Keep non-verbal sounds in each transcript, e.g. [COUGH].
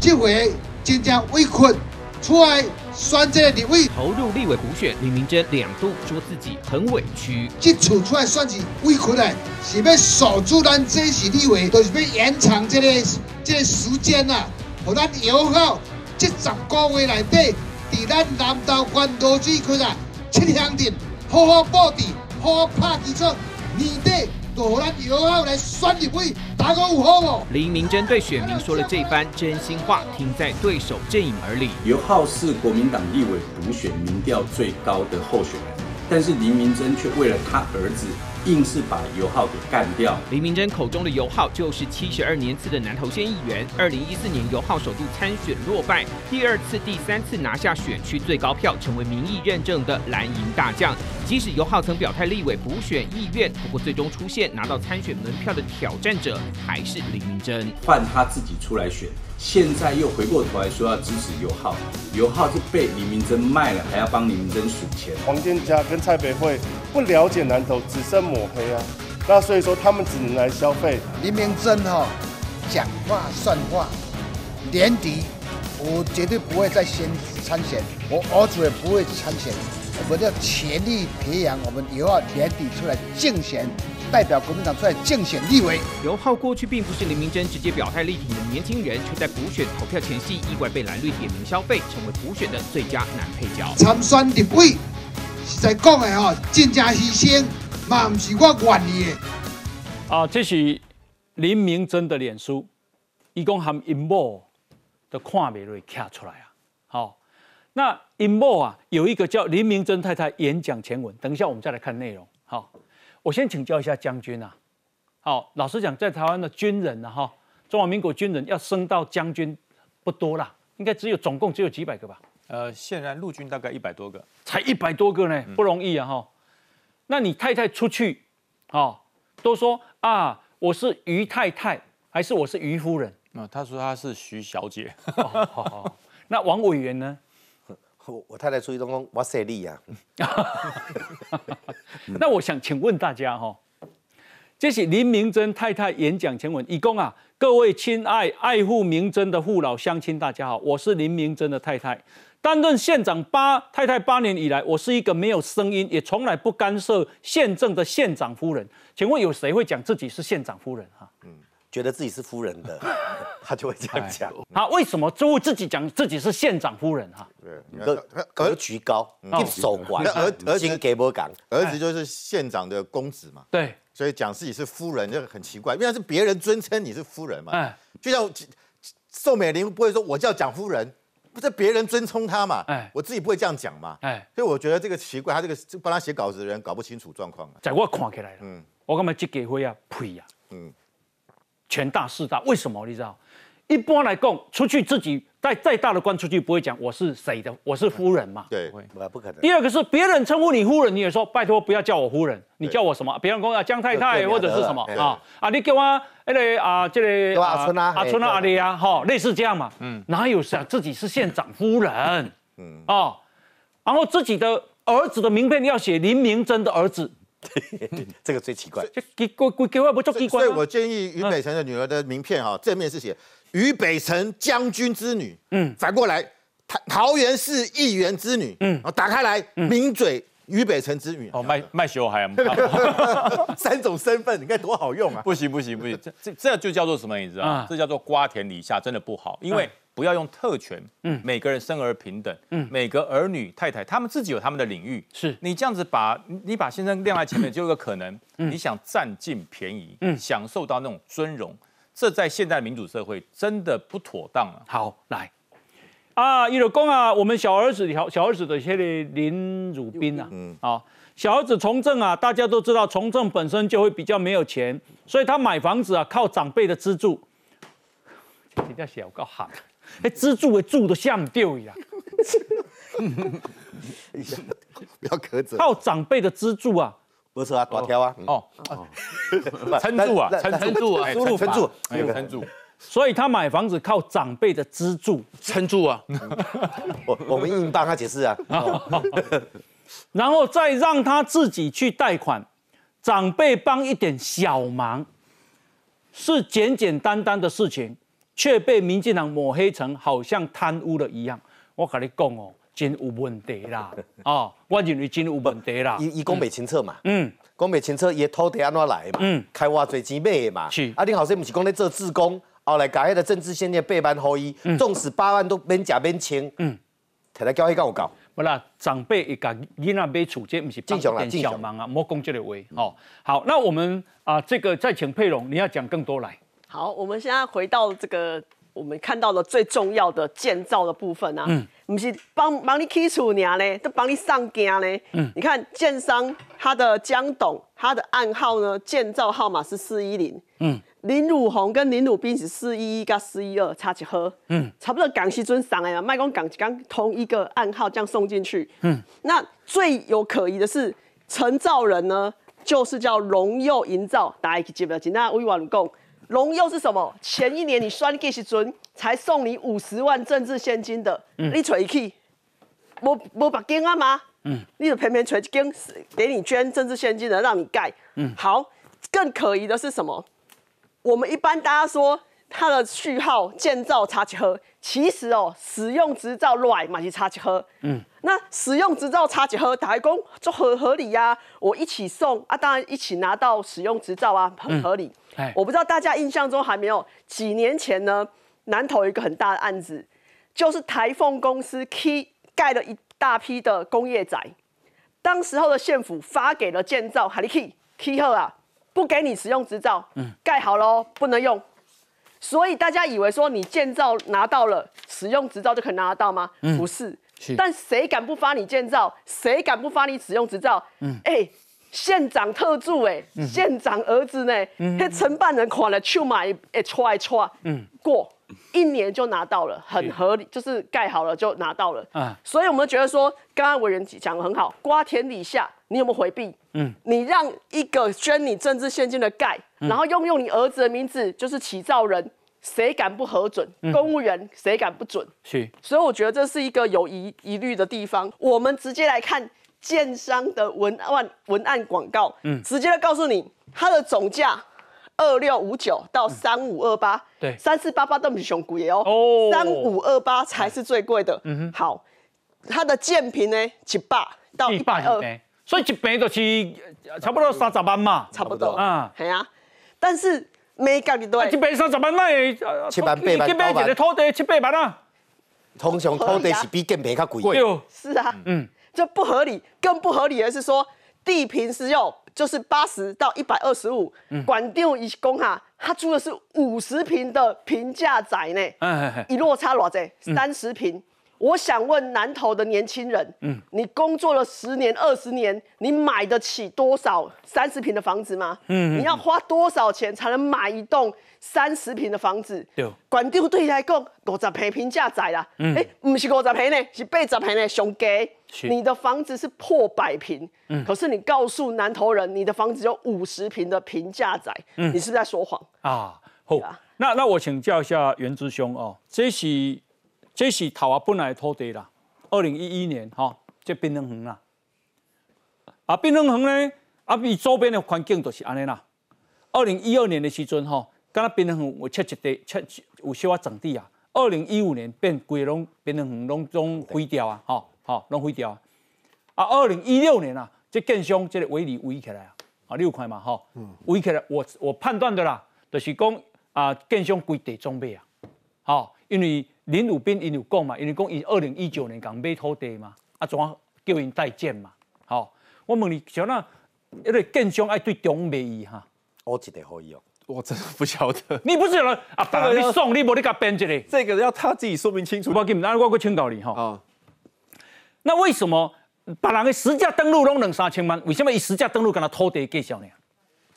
这回真正委屈出来选这个立委，投入立委补选，林明珍两度说自己很委屈。这次出来选是委屈嘞，是要守住咱这是立委，就是要延长这个这个时间呐，和咱友好这十个月内底，伫咱南投关渡水区啊，七乡镇好好布置，好好拍基础，年底就和咱友好来选立委，大家有好无？林明珍对选民说了这番真心话，听在对手阵营耳里。刘浩是国民党立委补选民调最高的候选人，但是林明真却为了他儿子。硬是把尤浩给干掉。林明珍口中的尤浩就是七十二年次的南投县议员。二零一四年尤浩首度参选落败，第二次、第三次拿下选区最高票，成为民意认证的蓝营大将。即使尤浩曾表态立委补选意愿，不过最终出现拿到参选门票的挑战者还是林明珍，换他自己出来选。现在又回过头来说要支持尤浩，尤浩是被李明珍卖了，还要帮李明珍数钱。黄建家跟蔡培慧不了解南投，只剩抹黑啊，那所以说他们只能来消费。李明珍哈，讲话算话，年底我绝对不会再先参选，我儿子也不会参选，我们要全力培养我们以后年底出来竞选。代表国民党出来竞选立委。刘浩过去并不是林明珍直接表态力挺的年轻人，却在补选投票前夕意外被蓝绿点名消费，成为补选的最佳男配角。参选立委是在讲的哈，真正牺牲，嘛不是我愿意的。啊，这是林明珍的脸书，一共含阴谋的看美瑞卡出来啊。好，那阴谋啊，有一个叫林明珍太太演讲前文，等一下我们再来看内容。好。我先请教一下将军啊，好，老实讲，在台湾的军人呢，哈，中华民国军人要升到将军不多啦，应该只有总共只有几百个吧？呃，现在陆军大概一百多个，才一百多个呢，不容易啊，哈。那你太太出去，哦，都说啊，我是于太太，还是我是于夫人？啊，他说他是徐小姐。好好，那王委员呢？我太太出去东工，我设立呀。那我想请问大家哈，这是林明珍太太演讲前文，以供啊，各位亲爱爱护明珍的父老乡亲，大家好，我是林明珍的太太，担任县长八太太八年以来，我是一个没有声音，也从来不干涉县政的县长夫人。请问有谁会讲自己是县长夫人哈？嗯。觉得自己是夫人的，[LAUGHS] 他就会这样讲。他为什么就会自己讲自己是县长夫人？哈，格格局高，一手管，儿儿子给不讲，儿子就是县长的公子嘛。对，所以讲自己是夫人就很奇怪，因为是别人尊称你是夫人嘛。哎，就像宋美龄不会说我叫蒋夫人，不是别人尊称她嘛。哎，我自己不会这样讲嘛。哎，所以我觉得这个奇怪，他这个帮他写稿子的人搞不清楚状况。在我看起来，嗯，我干嘛这给会啊？呸呀，嗯。权大势大，为什么？你知道，一般来讲，出去自己带再大的官出去，不会讲我是谁的，我是夫人嘛？对，不可能。第二个是别人称呼你夫人，你也说拜托不要叫我夫人，你叫我什么？别人讲啊江太太或者是什么啊啊，你叫我那个啊这个阿春啊阿春啊阿丽啊，哈，类似这样嘛。嗯，哪有想自己是县长夫人？嗯啊，然后自己的儿子的名片要写林明珍的儿子。[LAUGHS] 这个最奇怪，给给给我不做机关。所以我建议于北辰的女儿的名片哈，正面是写于北辰将军之女，嗯，反过来桃桃园市议员之女，嗯，打开来名嘴于北辰之女。哦，卖卖小孩啊，三种身份，你看多好用啊！不行不行不行，这这这就叫做什么？你知道这叫做瓜田李下，真的不好，因为。不要用特权，嗯，每个人生而平等，嗯，每个儿女太太他们自己有他们的领域，是。你这样子把你把先生晾在前面，就有个可能，你想占尽便宜，嗯，享受到那种尊荣，这在现代民主社会真的不妥当啊。好，来。啊，一路公啊，我们小儿子小小儿子的些林汝斌啊，嗯，啊，小儿子从政啊，大家都知道从政本身就会比较没有钱，所以他买房子啊靠长辈的资助，人家小够好。哎，资助的助都像丢一样，不要苛责。靠长辈的资助啊，不是啊，大条啊，哦，[LAUGHS] 撑住啊，撑住啊，输入撑住，撑住。所以他买房子靠长辈的资助撑住啊。[LAUGHS] 我我们硬帮他解释啊，[LAUGHS] 然后再让他自己去贷款，长辈帮一点小忙，是简简单单的事情。却被民进党抹黑成好像贪污了一样。我跟你讲哦，真有问题啦！[LAUGHS] 哦，我认为真有问题啦。伊伊讲袂清楚嘛？嗯，讲袂清楚，伊土地安怎来嘛？嗯，开偌侪钱买的嘛？是。啊，你后生不是讲咧做自工，后来甲迄个政治现金八万互伊，纵使八万都免食免清，嗯，摕来交迄有够。不啦，长辈会甲囡仔买厝，这不是正常啦，正常啊，莫讲这个话。哦，好，那我们啊，这个再请佩蓉，你要讲更多来。好，我们现在回到这个我们看到的最重要的建造的部分啊，嗯，不是帮帮你起厝呢，都帮你上架嘞。嗯，你看建商他的江董，他的暗号呢，建造号码是四一零。嗯。林汝宏跟林汝斌是四一一加四一二差几何？嗯，差不多港西尊上来了，麦公港刚同一个暗号这样送进去。嗯，那最有可疑的是陈造人呢，就是叫荣佑营造，大家记不记得？那微网讲，荣佑是什么？前一年你算给西尊才送你五十万政治现金的，你揣去，无无把金啊吗？嗯，你就偏偏揣金给你捐政治现金的，让你盖。嗯，好，更可疑的是什么？我们一般大家说它的序号建造差几何，其实哦，使用执照来嘛是差几何。嗯，那使用执照差几何，台工就很合理呀。我一起送啊，当然一起拿到使用执照啊，很合理。我不知道大家印象中还没有几年前呢，南投一个很大的案子，就是台凤公司 key 盖了一大批的工业宅，当时候的县府发给了建造，海力 key key 后啊。不给你使用执照，盖好喽，不能用。所以大家以为说你建造拿到了使用执照就可以拿得到吗？不是。但谁敢不发你建造？谁敢不发你使用执照？哎，县长特助哎，县长儿子呢？那承办人款了去买，哎，踹踹，过。一年就拿到了，很合理，就是盖好了就拿到了。啊，所以我们觉得说，刚刚委员讲的很好，瓜田李下，你有没有回避？嗯，你让一个捐你政治现金的盖，然后用用你儿子的名字，就是起造人，谁敢不核准？公务员谁敢不准？是，所以我觉得这是一个有疑疑虑的地方。我们直接来看建商的文案文案广告，嗯，直接来告诉你它的总价。二六五九到三五二八，对，三四八八都不是熊贵哦，哦，三五二八才是最贵的。嗯哼，好，它的建平呢，一百到一百二，所以一平就是差不多三十万嘛，差不多啊，系啊。但是每隔几多，一平三十万那七万八万九万，一个土地七八万啊。通常土地是比建平较贵，是啊，嗯，这不合理。更不合理的是说，地平是要。就是八十到一百二十五，管定一公哈，他租的是五十平的平价宅呢，一落差偌济，三十平。我想问南投的年轻人，嗯，你工作了十年、二十年，你买得起多少三十平的房子吗？嗯，你要花多少钱才能买一栋三十平的房子？对，管丢对来讲五十平平价宅啦，哎，不是五十平呢，是八十平呢，上低。你的房子是破百平，嗯，可是你告诉南投人，你的房子有五十平的平价宅，嗯，你是在说谎？啊？好，那那我请教一下袁之兄哦，这是这是台湾本来的土地啦，二零一一年哈，这滨能恒啦，啊滨能恒呢，啊比周边的环境都是安尼啦。二零一二年的时阵哈，刚刚滨能恒我切一地切有小啊整地啊，二零一五年变规拢滨能恒拢总毁掉啊，哈。哦，拢毁掉啊！啊，二零一六年啊，这建商这个围篱围起来啊，啊，你有看嘛？哈，围起来，我我判断的啦，就是讲啊，建商规地装备啊，好，因为林鲁斌因有讲嘛，因为讲伊二零一九年刚买土地嘛，啊，怎啊叫因代建嘛？吼，我问你，像那因为建商爱对中美伊哈，我记得可以哦，我真的不晓得，你不是了啊？当然你送你无你甲编一个，这个要他自己说明清楚。我给你，那我去请教你哈。啊。那为什么别人的实价登录拢两三千万？为什么以实价登录跟他土地介绍呢？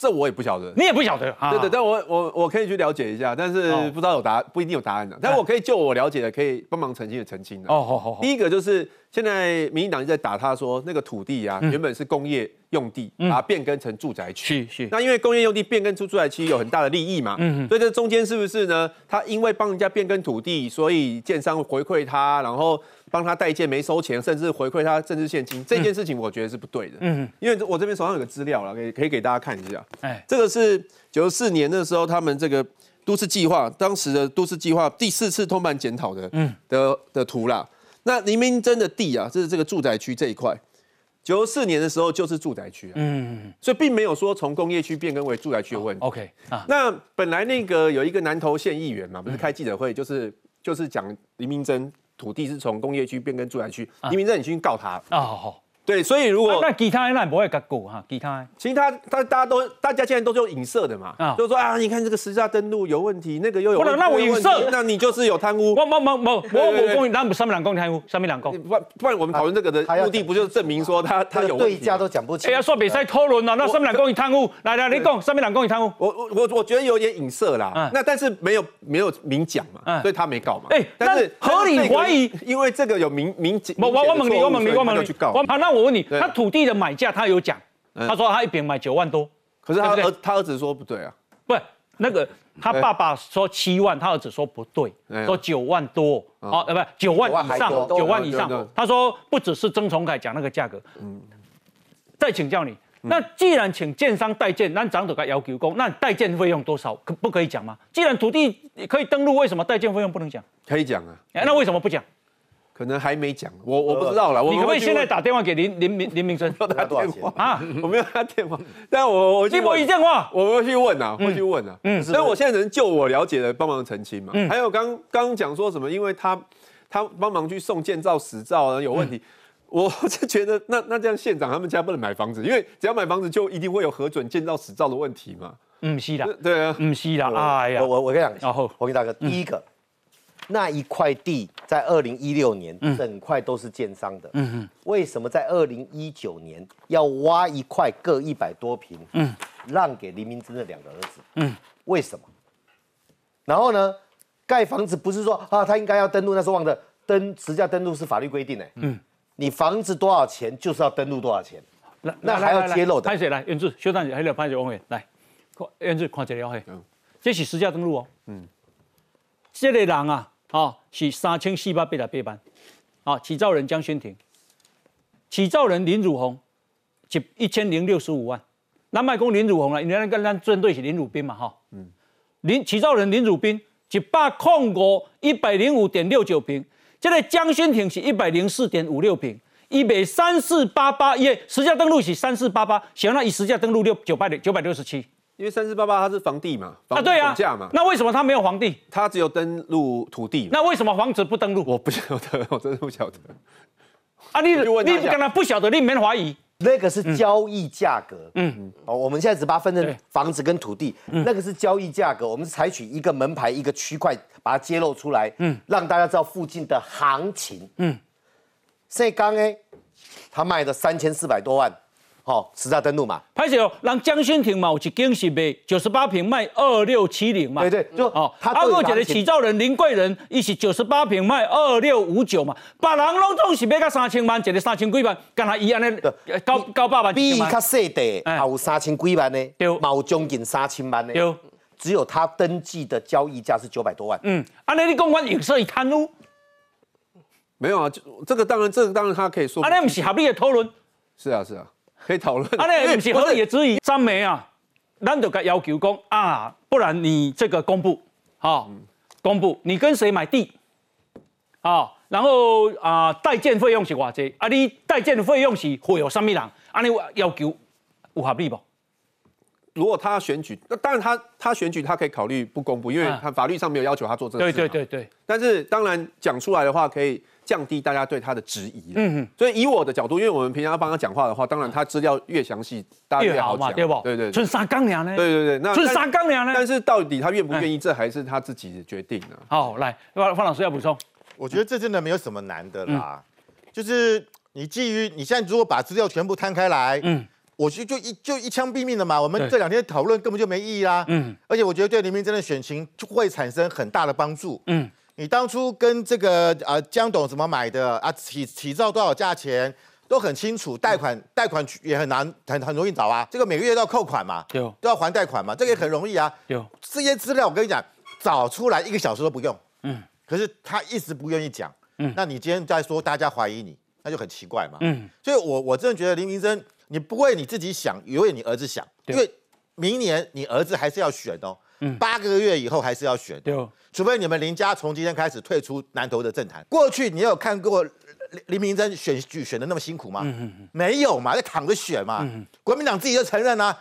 这我也不晓得，你也不晓得。对对，但我我我可以去了解一下，但是不知道有答案不一定有答案的。但我可以就我了解的，可以帮忙澄清的澄清的。哦，好好好。第一个就是现在民进党在打他说那个土地啊，原本是工业用地，把它变更成住宅区。是是。那因为工业用地变更出住宅区有很大的利益嘛，嗯所以这中间是不是呢？他因为帮人家变更土地，所以建商回馈他，然后。帮他代建没收钱，甚至回馈他政治现金，这件事情我觉得是不对的。嗯，因为我这边手上有个资料了，可以可以给大家看一下。哎，这个是九四年的时候，他们这个都市计划当时的都市计划第四次通盘检讨的，嗯，的的图啦。那黎明真的地啊，这是这个住宅区这一块，九四年的时候就是住宅区，嗯，所以并没有说从工业区变更为住宅区的问题。OK 啊，那本来那个有一个南投县议员嘛，不是开记者会，就是就是讲黎明真土地是从工业区变更住宅区，黎明真已经告他啊，好。对，所以如果那其他那不会改过哈，其他其他他大家都大家现在都是用影射的嘛，就是说啊，你看这个实价登录有问题，那个又有，不能那我影射，那你就是有贪污。我我我我我我公，那不上面两公贪污，上面两公。不不然我们讨论这个的目的不就是证明说他他有对家都讲不清。哎呀，说比赛讨论了，那上面两公你贪污，来来你讲上面两公你贪污。我我我我觉得有点影射啦，那但是没有没有明讲嘛，所以他没告嘛。哎，但是合理怀疑，因为这个有明明我我我问你，我问你，我问你，我好，那我问你，他土。地的买价他有讲，他说他一平买九万多，可是他儿他儿子说不对啊，不，那个他爸爸说七万，他儿子说不对，说九万多，哦，呃，不，九万以上，九万以上，他说不只是曾崇凯讲那个价格，嗯，再请教你，那既然请建商代建，那长者该要求工，那代建费用多少可不可以讲吗？既然土地可以登录，为什么代建费用不能讲？可以讲啊，那为什么不讲？可能还没讲，我我不知道了。你可不可以现在打电话给林林明林明生？要打电话啊？我没有他电话，但我我一波一电话，我会去问啊，会去问啊。嗯，所以我现在能就我了解的帮忙澄清嘛。嗯，还有刚刚讲说什么？因为他他帮忙去送建造实照有问题，我是觉得那那这样县长他们家不能买房子，因为只要买房子就一定会有核准建造实照的问题嘛。嗯，是的，对啊，嗯是的。哎呀，我我我跟你讲，然后黄金大哥，第一个。那一块地在二零一六年，整块都是建商的。嗯哼，为什么在二零一九年要挖一块各一百多平，嗯，让给黎明真的两个儿子？嗯，为什么？然后呢，盖房子不是说啊，他应该要登录，那是忘的登实价登录是法律规定的。嗯，你房子多少钱就是要登录多少钱，那那还要揭露的。潘水来，袁志修长姐还有潘水王伟来，袁志看这了嘿，这是实价登录哦。嗯，这个人啊。啊，是三千四百八十八万，啊，起造人江宣庭，起造人林汝宏，一一千零六十五万。那麦公林汝宏啊，原来跟咱针对是林汝斌嘛，哈，嗯，林起造人林汝斌一百控五一百零五点六九平，这个江宣庭是一百零四点五六平，一百三四八八，因为实价登录是三四八八，想要以实价登录六九百六九百六十七。因为三四八八它是房地嘛，啊对啊，价嘛，那为什么它没有房地？它只有登录土地。那为什么房子不登录？我不晓得，[LAUGHS] 我真的不晓得。啊，你你不跟他不晓得，你没怀疑。那个是交易价格，嗯，哦，我们现在只把它分成房子跟土地，那个是交易价格，我们是采取一个门牌一个区块把它揭露出来，嗯，让大家知道附近的行情，嗯。所以刚哎，他卖的三千四百多万。好，实价登录嘛。拍摄哦，让江新亭嘛，有一间是卖九十八平卖二六七零嘛。对对，就哦，他阿哥姐的起造人林贵人，伊是九十八平卖二六五九嘛。别人拢总是卖到三千万，一个三千几万，跟他一样的高高八万。比伊较细地，还有三千几万呢，有将近三千万呢。有，只有他登记的交易价是九百多万。嗯，安尼你公关影射伊贪污？没有啊，就这个当然，这个当然他可以说。安尼不是合理的讨论？是啊，是啊。可以讨论，啊，那不是合理的质疑。张梅啊，咱就该要求讲啊，不然你这个公布，好，公布你跟谁买地，好，然后啊，代建费用是偌济，啊，你代建的费用是会有什么人？啊，你要求有合理不？如果他选举，那当然他他选举他可以考虑不公布，因为他法律上没有要求他做这个事。对对对对。但是当然讲出来的话可以。降低大家对他的质疑。嗯嗯，所以以我的角度，因为我们平常要帮他讲话的话，当然他资料越详细，大家越好讲，对不？对对。春沙钢梁呢？对对对，那春沙钢梁呢？但是到底他愿不愿意，这还是他自己的决定呢。好，来方方老师要补充。我觉得这真的没有什么难的啦，就是你基于你现在如果把资料全部摊开来，嗯，我就就一就一枪毙命了嘛。我们这两天讨论根本就没意义啦。嗯，而且我觉得对黎明真的选情就会产生很大的帮助。嗯。你当初跟这个呃江董怎么买的啊？起起造多少价钱都很清楚，贷款贷款也很难很很容易找啊。这个每个月都要扣款嘛，都要还贷款嘛，这个也很容易啊。有这些资料，我跟你讲，找出来一个小时都不用。嗯。可是他一直不愿意讲。嗯。那你今天在说大家怀疑你，那就很奇怪嘛。嗯。所以我我真的觉得林明珍，你不为你自己想，也为你儿子想，因为明年你儿子还是要选哦。八个月以后还是要选，对，除非你们林家从今天开始退出南投的政坛。过去你有看过林林明珍选举选的那么辛苦吗？没有嘛，在躺着选嘛。国民党自己就承认啊，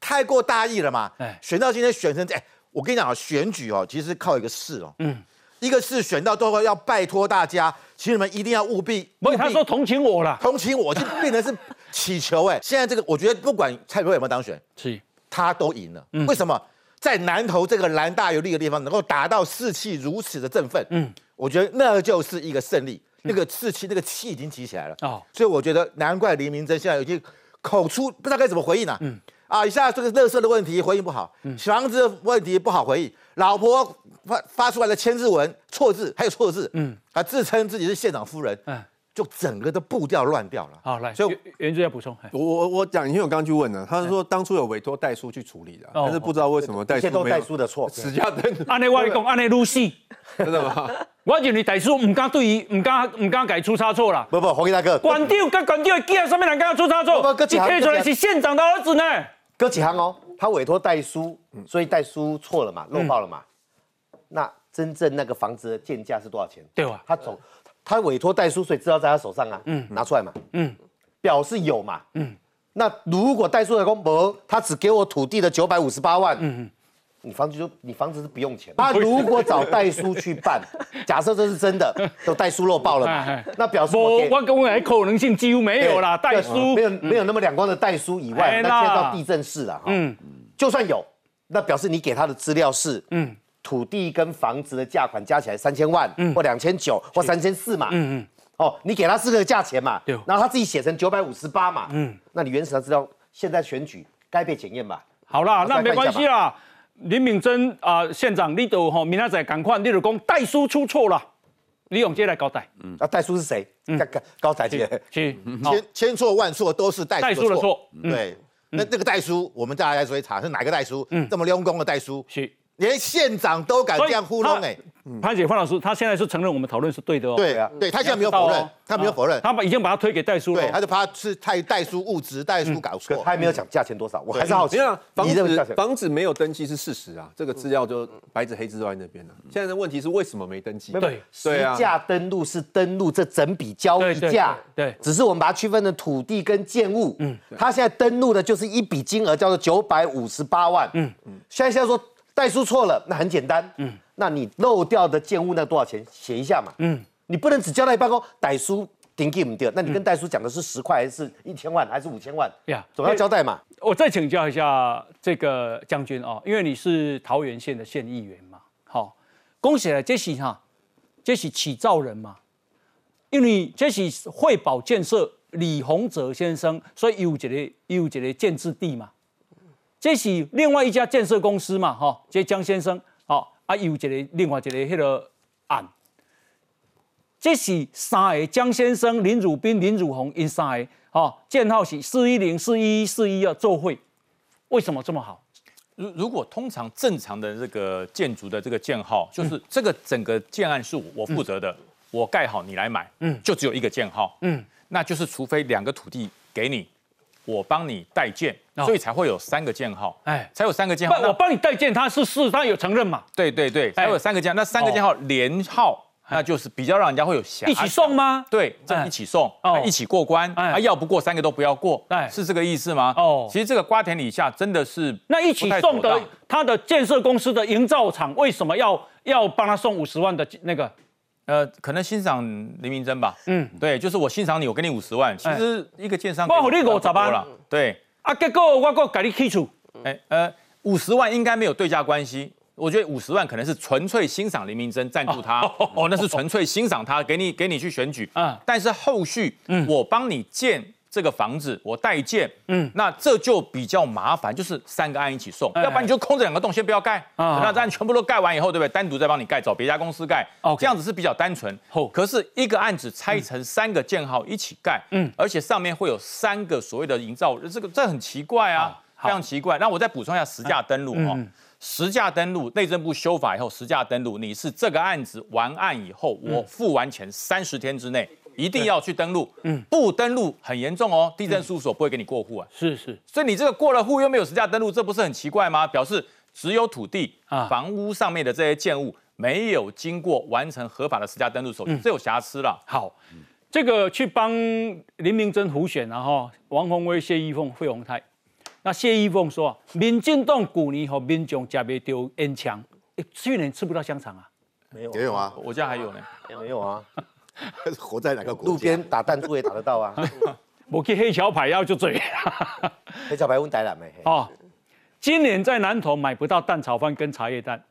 太过大意了嘛。选到今天选成这，我跟你讲啊，选举哦，其实靠一个势哦。嗯。一个是选到最后要拜托大家，请你们一定要务必。不是他说同情我了，同情我就变成是 [LAUGHS] 祈求哎。现在这个我觉得不管蔡英文有没有当选，是他都赢了。为什么在南投这个蓝大有利的地方能够达到士气如此的振奋？嗯，我觉得那就是一个胜利，那个士气那个气已经提起来了。哦，所以我觉得难怪黎明真现在已经口出不知道该怎么回应了。嗯，啊，一下这个乐色的问题回应不好，房子的问题不好回应，老婆。发发出来的签字文错字，还有错字，嗯，他自称自己是县长夫人，嗯，就整个的步调乱掉了。好，来，所以袁志要补充。我我我讲，因为我刚刚去问了，他说当初有委托代书去处理的，但是不知道为什么代书都代书的错，史家登。按你外公，按你露西，真的吗？[LAUGHS] 我认为代书唔敢对于唔敢唔敢改出差错啦。不不，黄大哥，官长跟官长的记上面人敢出差错？你贴出来是县长的儿子呢？搁几行哦？他委托代书，所以代书错了嘛，漏报了嘛？那。真正那个房子的建价是多少钱？对吧？他总他委托代书，所以知道在他手上啊。嗯，拿出来嘛。嗯，表示有嘛。嗯，那如果代书的公伯他只给我土地的九百五十八万，嗯嗯，你房子就你房子是 [LAUGHS] 不用钱。他如果找代书去办，[LAUGHS] 假设这是真的，都代书漏报了嘛？[LAUGHS] 那表示我我跟我可能性几乎没有啦。代书没有没有那么两光的代书以外，那接到地震室了。嗯，就算有，那表示你给他的资料是嗯。土地跟房子的价款加起来三千万，嗯或两千九，或三千四嘛。嗯嗯。哦，你给他四个价钱嘛。对。然后他自己写成九百五十八嘛。嗯。那你原始他知道现在选举该被检验吧？好啦，那没关系啦。林敏珍啊，县长，你都吼明仔载赶快，你就讲代书出错了，李永杰来交代。嗯。啊，代书是谁？嗯，高台阶。去。千千错万错都是代书的错。对。那这个代书，我们大家来查是哪个代书？嗯。这么用功的代书。是。连县长都敢这样糊弄哎！潘姐范老师，他现在是承认我们讨论是对的哦。对啊，对他现在没有否认，他没有否认，他把已经把他推给代书了。对，他就怕是太代书误植，代书搞错。他还没有讲价钱多少，我还是好奇。房子房子没有登记是事实啊，这个资料就白纸黑字都在那边了。现在的问题是为什么没登记？对，实价登录是登录这整笔交易价，对，只是我们把它区分的土地跟建物。嗯，他现在登录的就是一笔金额叫做九百五十八万。嗯嗯，现在现在说。代书错了，那很简单，嗯，那你漏掉的建物那多少钱？写一下嘛，嗯，你不能只交代办公，代书顶给唔掉，那你跟代书讲的是十块还是一千万还是五千万？呀，总要交代嘛。我再请教一下这个将军哦，因为你是桃园县的县议员嘛，好，恭喜了，这是哈，这是起造人嘛，因为这是惠宝建设李洪哲先生，所以有一个有一个建制地嘛。这是另外一家建设公司嘛，哈，这江先生，好，啊，有一个另外一个迄个案，这是三个江先生、林汝斌、林汝宏因三个，哈，建号是四一零、四一一、四一二做会，为什么这么好？如如果通常正常的这个建筑的这个建号，就是这个整个建案是我负责的，我盖好你来买，嗯，就只有一个建号，嗯，那就是除非两个土地给你。我帮你代建，所以才会有三个建号，哎，才有三个建号。我帮你代建，他是是，他有承认嘛？对对对，才有三个建，那三个建号连号，那就是比较让人家会有一起送吗？对，这一起送，一起过关，啊，要不过三个都不要过，是这个意思吗？哦，其实这个瓜田李下真的是那一起送的，他的建设公司的营造厂为什么要要帮他送五十万的那个？呃，可能欣赏林明珍吧。嗯，对，就是我欣赏你，我给你五十万。其实一个建商，我给你五十万了。对，啊，结果我搁给你剔除。哎，呃，五十万应该没有对价关系。我觉得五十万可能是纯粹欣赏林明珍赞助他。哦，那是纯粹欣赏他，给你给你去选举。嗯，但是后续，嗯，我帮你建。这个房子我代建，嗯，那这就比较麻烦，就是三个案一起送，要不然你就空着两个洞，先不要盖，那这样全部都盖完以后，对不对？单独再帮你盖，找别家公司盖，哦，这样子是比较单纯。可是一个案子拆成三个建号一起盖，嗯，而且上面会有三个所谓的营造，这个这很奇怪啊，非常奇怪。那我再补充一下实价登录哦，实价登录，内政部修法以后，实价登录，你是这个案子完案以后，我付完钱三十天之内。一定要去登录，嗯，不登录很严重哦，地震事务所不会给你过户啊。是是，所以你这个过了户又没有实价登录，这不是很奇怪吗？表示只有土地啊房屋上面的这些建物没有经过完成合法的实价登录手续，这有瑕疵了。好，这个去帮林明珍胡选，然后王宏威、谢依凤、费鸿泰。那谢依凤说，民进党去年和民众吃不到烟枪，去年吃不到香肠啊？没有，没有啊，我家还有呢，没有啊。[LAUGHS] 活在哪个国路边打弹珠也打得到啊？[LAUGHS] 我去黑桥牌要就醉。[LAUGHS] 黑桥牌问台南没？哦，今年在南投买不到蛋炒饭跟茶叶蛋，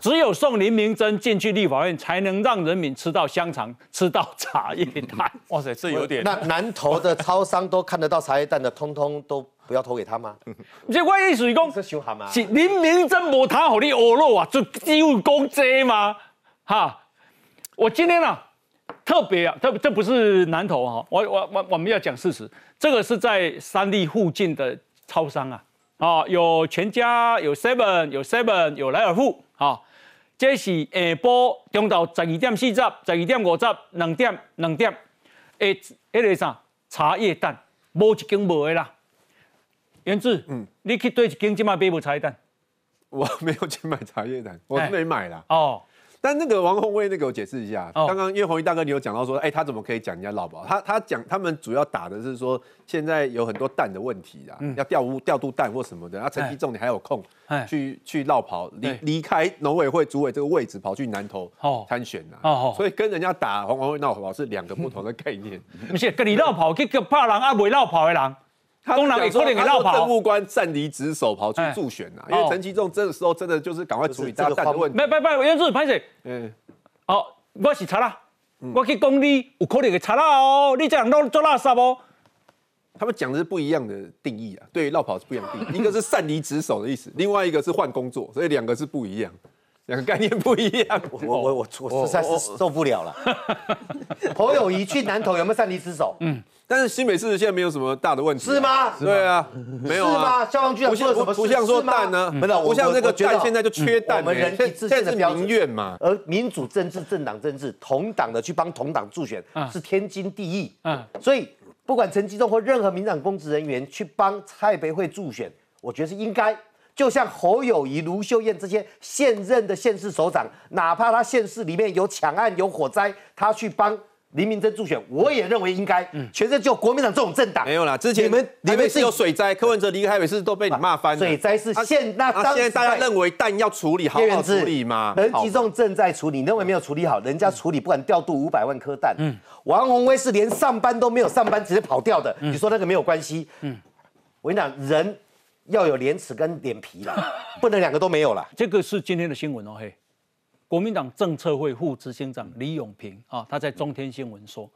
只有送林明珍进去立法院，才能让人民吃到香肠，吃到茶叶蛋。哇塞，这有点。那南投的超商都看得到茶叶蛋的，通通都不要投给他吗？这我意思是讲，是林明珍无他好你恶肉啊，就只有公这吗？哈，我今天呢？特别啊，这这不是南投哈，我我我我们要讲事实，这个是在三立附近的超商啊，啊有全家，有 seven，有 seven，有莱尔富啊，这是下晡中到十二点四十，十二点五十，两点两点，诶，迄个啥茶叶蛋，无一斤无的啦。元志，嗯，你去对一斤即卖买无茶叶蛋？我没有去买茶叶蛋，我没买啦。哦。但那个王宏威那个我解释一下，刚刚因为红衣大哥你有讲到说，哎，他怎么可以讲人家老保？他他讲他们主要打的是说，现在有很多蛋的问题啊，要调屋调度蛋或什么的。然后陈其重你还有空去去绕跑离离开农委会主委这个位置，跑去南投参选啊。所以跟人家打红宏威闹跑是两个不同的概念。[LAUGHS] 不是跟你绕跑，去怕人啊，未绕跑的人。东南也可能给绕跑，政务官擅离职守，跑去助选呐。因为陈其重这个时候真的就是赶快处理这个问题。没没没，袁志潘姐，嗯，哦，我是查啦，我去讲你有可能给查啦哦，你这样弄做垃圾哦。他们讲的是不一样的定义啊，对于绕跑是不一样定义，一个是擅离职守的意思，另外一个是换工作，所以两个是不一样，两个概念不一样。我我我我实在是受不了了。侯友谊去南投有没有擅离职守？嗯。但是新北市现在没有什么大的问题，是吗？对啊，没有啊。是吗？消防局长说了什么？不像说蛋呢，不像这个蛋现在就缺蛋。我们人体自现是民怨嘛，而民主政治、政党政治，同党的去帮同党助选是天经地义。嗯，所以不管陈吉仲或任何民党公职人员去帮蔡培慧助选，我觉得是应该。就像侯友谊、卢秀燕这些现任的县市首长，哪怕他县市里面有抢案、有火灾，他去帮。林明珍助选，我也认为应该。嗯，全是就国民党这种政党没有啦。之前你们你们是有水灾，柯文哲离开台北市都被你骂翻了。水灾是现那现在大家认为蛋要处理好好处理吗？人集中正在处理，你认为没有处理好？人家处理，不管调度五百万颗蛋。嗯，王宏威是连上班都没有上班，直接跑掉的。你说那个没有关系？嗯，我跟你讲，人要有廉耻跟脸皮了，[LAUGHS] 不能两个都没有了。这个是今天的新闻哦，嘿。国民党政策会副执行长李永平啊，他在中天新闻说，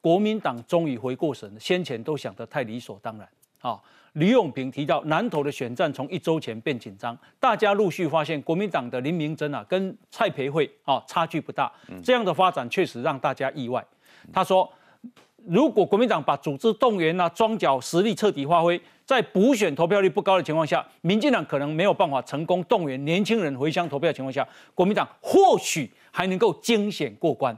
国民党终于回过神，先前都想得太理所当然啊。李永平提到，南投的选战从一周前变紧张，大家陆续发现国民党的林明珍啊，跟蔡培慧啊差距不大，这样的发展确实让大家意外。他说。如果国民党把组织动员啊、庄脚实力彻底发挥，在补选投票率不高的情况下，民进党可能没有办法成功动员年轻人回乡投票的情况下，国民党或许还能够惊险过关。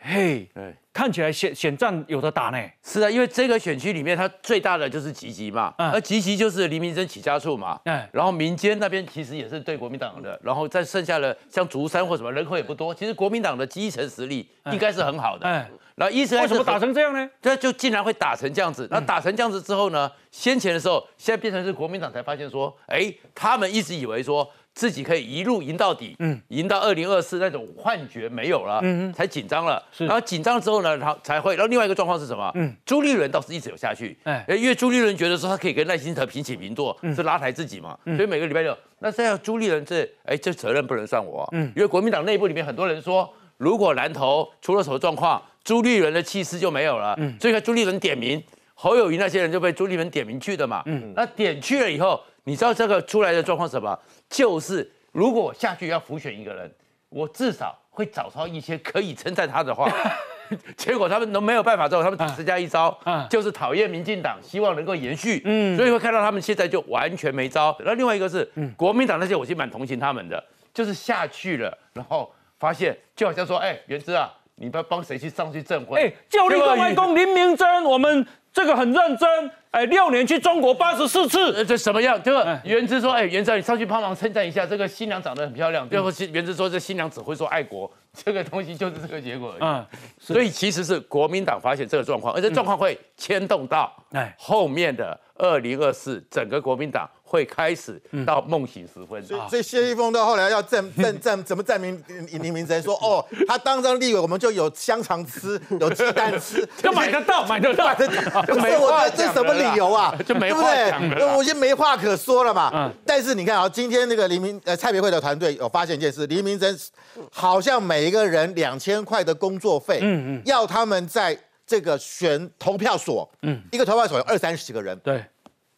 嘿，看起来选选战有的打呢。是啊，因为这个选区里面，它最大的就是集集嘛，而集集就是黎明真起家处嘛。哎，然后民间那边其实也是对国民党的，然后再剩下的像竹山或什么人口也不多，其实国民党的基层实力应该是很好的。哎。然后一直为什么打成这样呢？这就竟然会打成这样子。那打成这样子之后呢？先前的时候，现在变成是国民党才发现说，哎，他们一直以为说自己可以一路赢到底，嗯，赢到二零二四那种幻觉没有了，嗯才紧张了。然后紧张之后呢，然后才会。然后另外一个状况是什么？嗯，朱立伦倒是一直有下去，哎，因为朱立伦觉得说他可以跟赖清德平起平坐，是拉抬自己嘛。所以每个礼拜六，那现在朱立伦这，哎，这责任不能算我，嗯，因为国民党内部里面很多人说，如果蓝头出了什么状况。朱立伦的气势就没有了，嗯，所以朱立伦点名，侯友谊那些人就被朱立伦点名去的嘛，嗯，那点去了以后，你知道这个出来的状况什么？就是如果我下去要浮选一个人，我至少会找到一些可以称赞他的话，[LAUGHS] 结果他们都没有办法之后，他们只剩下一招，就是讨厌民进党，希望能够延续，嗯，所以会看到他们现在就完全没招。那另外一个是，国民党那些我其实蛮同情他们的，就是下去了，然后发现就好像说，哎，原之啊。你不要帮谁去上去证婚？哎，就立公安公林明珍，我们这个很认真，哎，六年去中国八十四次，这什么样？这个原之说，哎，原子你上去帮忙称赞一下，这个新娘长得很漂亮。最后原之说，这新娘只会说爱国，这个东西就是这个结果而已。嗯，所以其实是国民党发现这个状况，而这状况会牵动到哎后面的二零二四整个国民党。会开始到梦醒时分，所以谢立峰到后来要证证证怎么证明林明真说哦，他当上立委，我们就有香肠吃，[LAUGHS] 有鸡蛋吃，就买得到，买得到，[LAUGHS] 这我这什么理由啊？就没话讲了，我就没话可说了嘛。嗯，但是你看啊，今天那个黎明呃蔡别会的团队有发现一件事，黎明真好像每一个人两千块的工作费，嗯嗯，要他们在这个选投票所，嗯，一个投票所有二三十个人，对。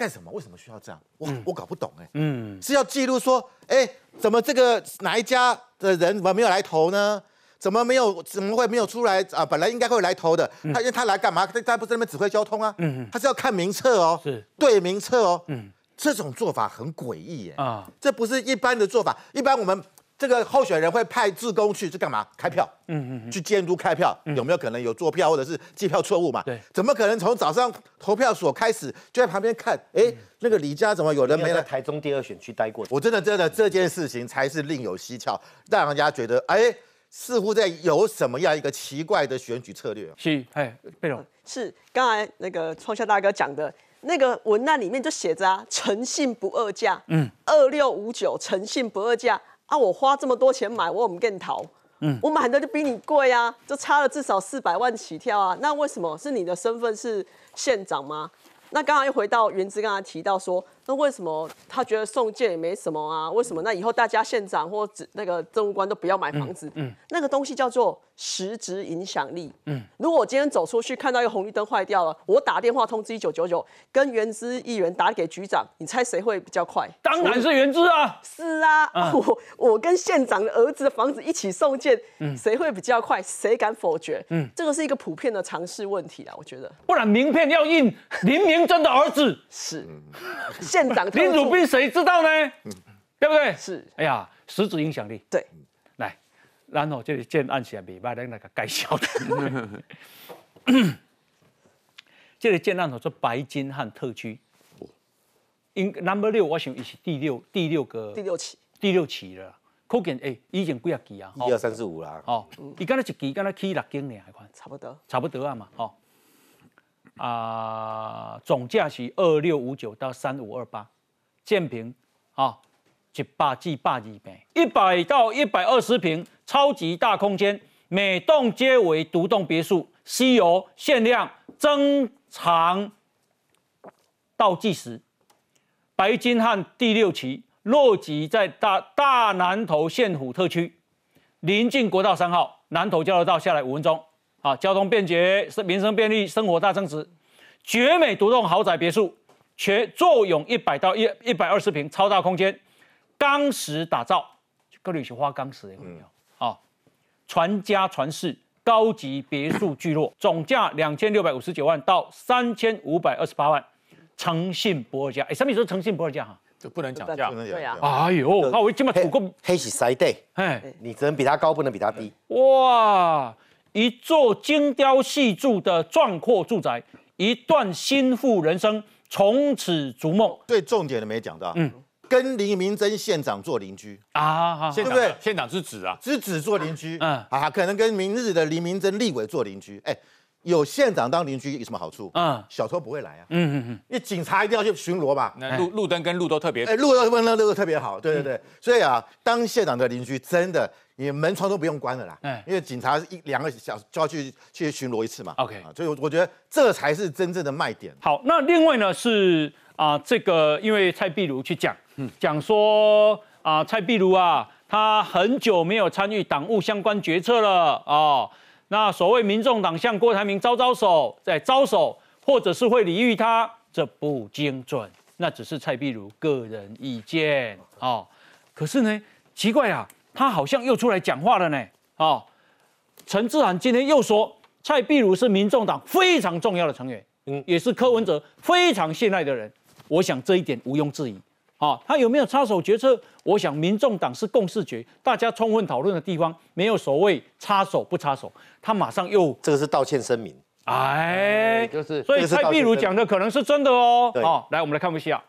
干什么？为什么需要这样？我我搞不懂哎。嗯，是要记录说，哎，怎么这个哪一家的人怎么没有来投呢？怎么没有？怎么会没有出来啊？本来应该会来投的，他因为他来干嘛？他他不是那边指挥交通啊？嗯嗯，他是要看名册哦，是对名册哦。嗯，这种做法很诡异耶。啊，这不是一般的做法。一般我们。这个候选人会派志工去，是干嘛？开票，嗯嗯，去监督开票有没有可能有坐票或者是计票错误嘛？对，怎么可能从早上投票所开始就在旁边看？哎，那个李家怎么有人没来？台中第二选区待过？我真的真的这件事情才是另有蹊跷，让人家觉得哎，似乎在有什么样一个奇怪的选举策略。是，哎，贝龙是刚才那个创夏大哥讲的那个文案里面就写着啊，诚信不二价，嗯，二六五九诚信不二价。啊！我花这么多钱买，我怎么更淘？嗯，我买的就比你贵啊，就差了至少四百万起跳啊！那为什么是你的身份是县长吗？那刚刚又回到原子，刚才提到说。那为什么他觉得送件也没什么啊？为什么那以后大家县长或者那个政务官都不要买房子？嗯，那个东西叫做实质影响力。嗯，如果我今天走出去看到一个红绿灯坏掉了，我打电话通知一九九九，跟原资议员打给局长，你猜谁会比较快？当然是原资啊！是啊，[LAUGHS] 我我跟县长的儿子的房子一起送件，谁会比较快？谁敢否决？嗯，这个是一个普遍的常识问题啊，我觉得。不然名片要印 [LAUGHS] 林明真的儿子是。县长 [LAUGHS] 林汝斌谁知道呢？对不对？是。哎呀，实质影响力。对。来，然后这里建案起来，明白的那个介绍的。这个建案头 [LAUGHS] 做白金汉特区。因 number 六，我想也是第六第六个第六期第六期了。可见诶，已经几啊期啊？一二三四五啦。哦，伊刚才一期，刚才起六间呢，还款差不多。差不多啊嘛，哦。啊，总价是二六五九到三五二八，建平啊，一百至百二平，一百到一百二十平，超级大空间，每栋皆为独栋别墅，稀有限量，增长倒计时。白金汉第六期落籍在大大南投县府特区，临近国道三号，南投交流道下来五分钟。啊，交通便捷，是民生便利，生活大增值，绝美独栋豪宅别墅，全坐拥一百到一一百二十平超大空间，钢石打造，各里是花钢石的有没有？啊，传家传世高级别墅聚落，总价两千六百五十九万到三千五百二十八万，诚信不二价。哎，什么时候诚信不二价哈？就不能讲价，对呀。哎呦，那我今晚赌个黑是塞地，哎，你只能比他高，不能比他低。哇！一座精雕细铸的壮阔住宅，一段心富人生从此逐梦。最重点的没讲到，嗯，跟林明真县长做邻居啊，对不对？县长之子啊，之子做邻居，嗯啊，可能跟明日的林明真立委做邻居，哎。有县长当邻居有什么好处？嗯，小偷不会来啊。嗯嗯嗯，因为警察一定要去巡逻吧。那路路灯跟路都特别，哎，路灯跟路都特别好。对对对，所以啊，当县长的邻居真的，你门窗都不用关了啦。嗯，因为警察一两个小就要去去巡逻一次嘛。OK，所以我觉得这才是真正的卖点。好，那另外呢是啊，这个因为蔡壁如去讲，讲说啊，蔡壁如啊，他很久没有参与党务相关决策了啊。那所谓民众党向郭台铭招招手，在招手，或者是会礼遇他，这不精准，那只是蔡壁如个人意见啊。可是呢，奇怪啊，他好像又出来讲话了呢。啊，陈志涵今天又说，蔡壁如是民众党非常重要的成员，嗯，也是柯文哲非常信赖的人。我想这一点毋庸置疑。啊，他有没有插手决策？我想民众党是共识决，大家充分讨论的地方，没有所谓插手不插手。他马上又这个是道歉声明哎，就是，所以蔡壁如讲的可能是真的哦。好，来，我们来看一下。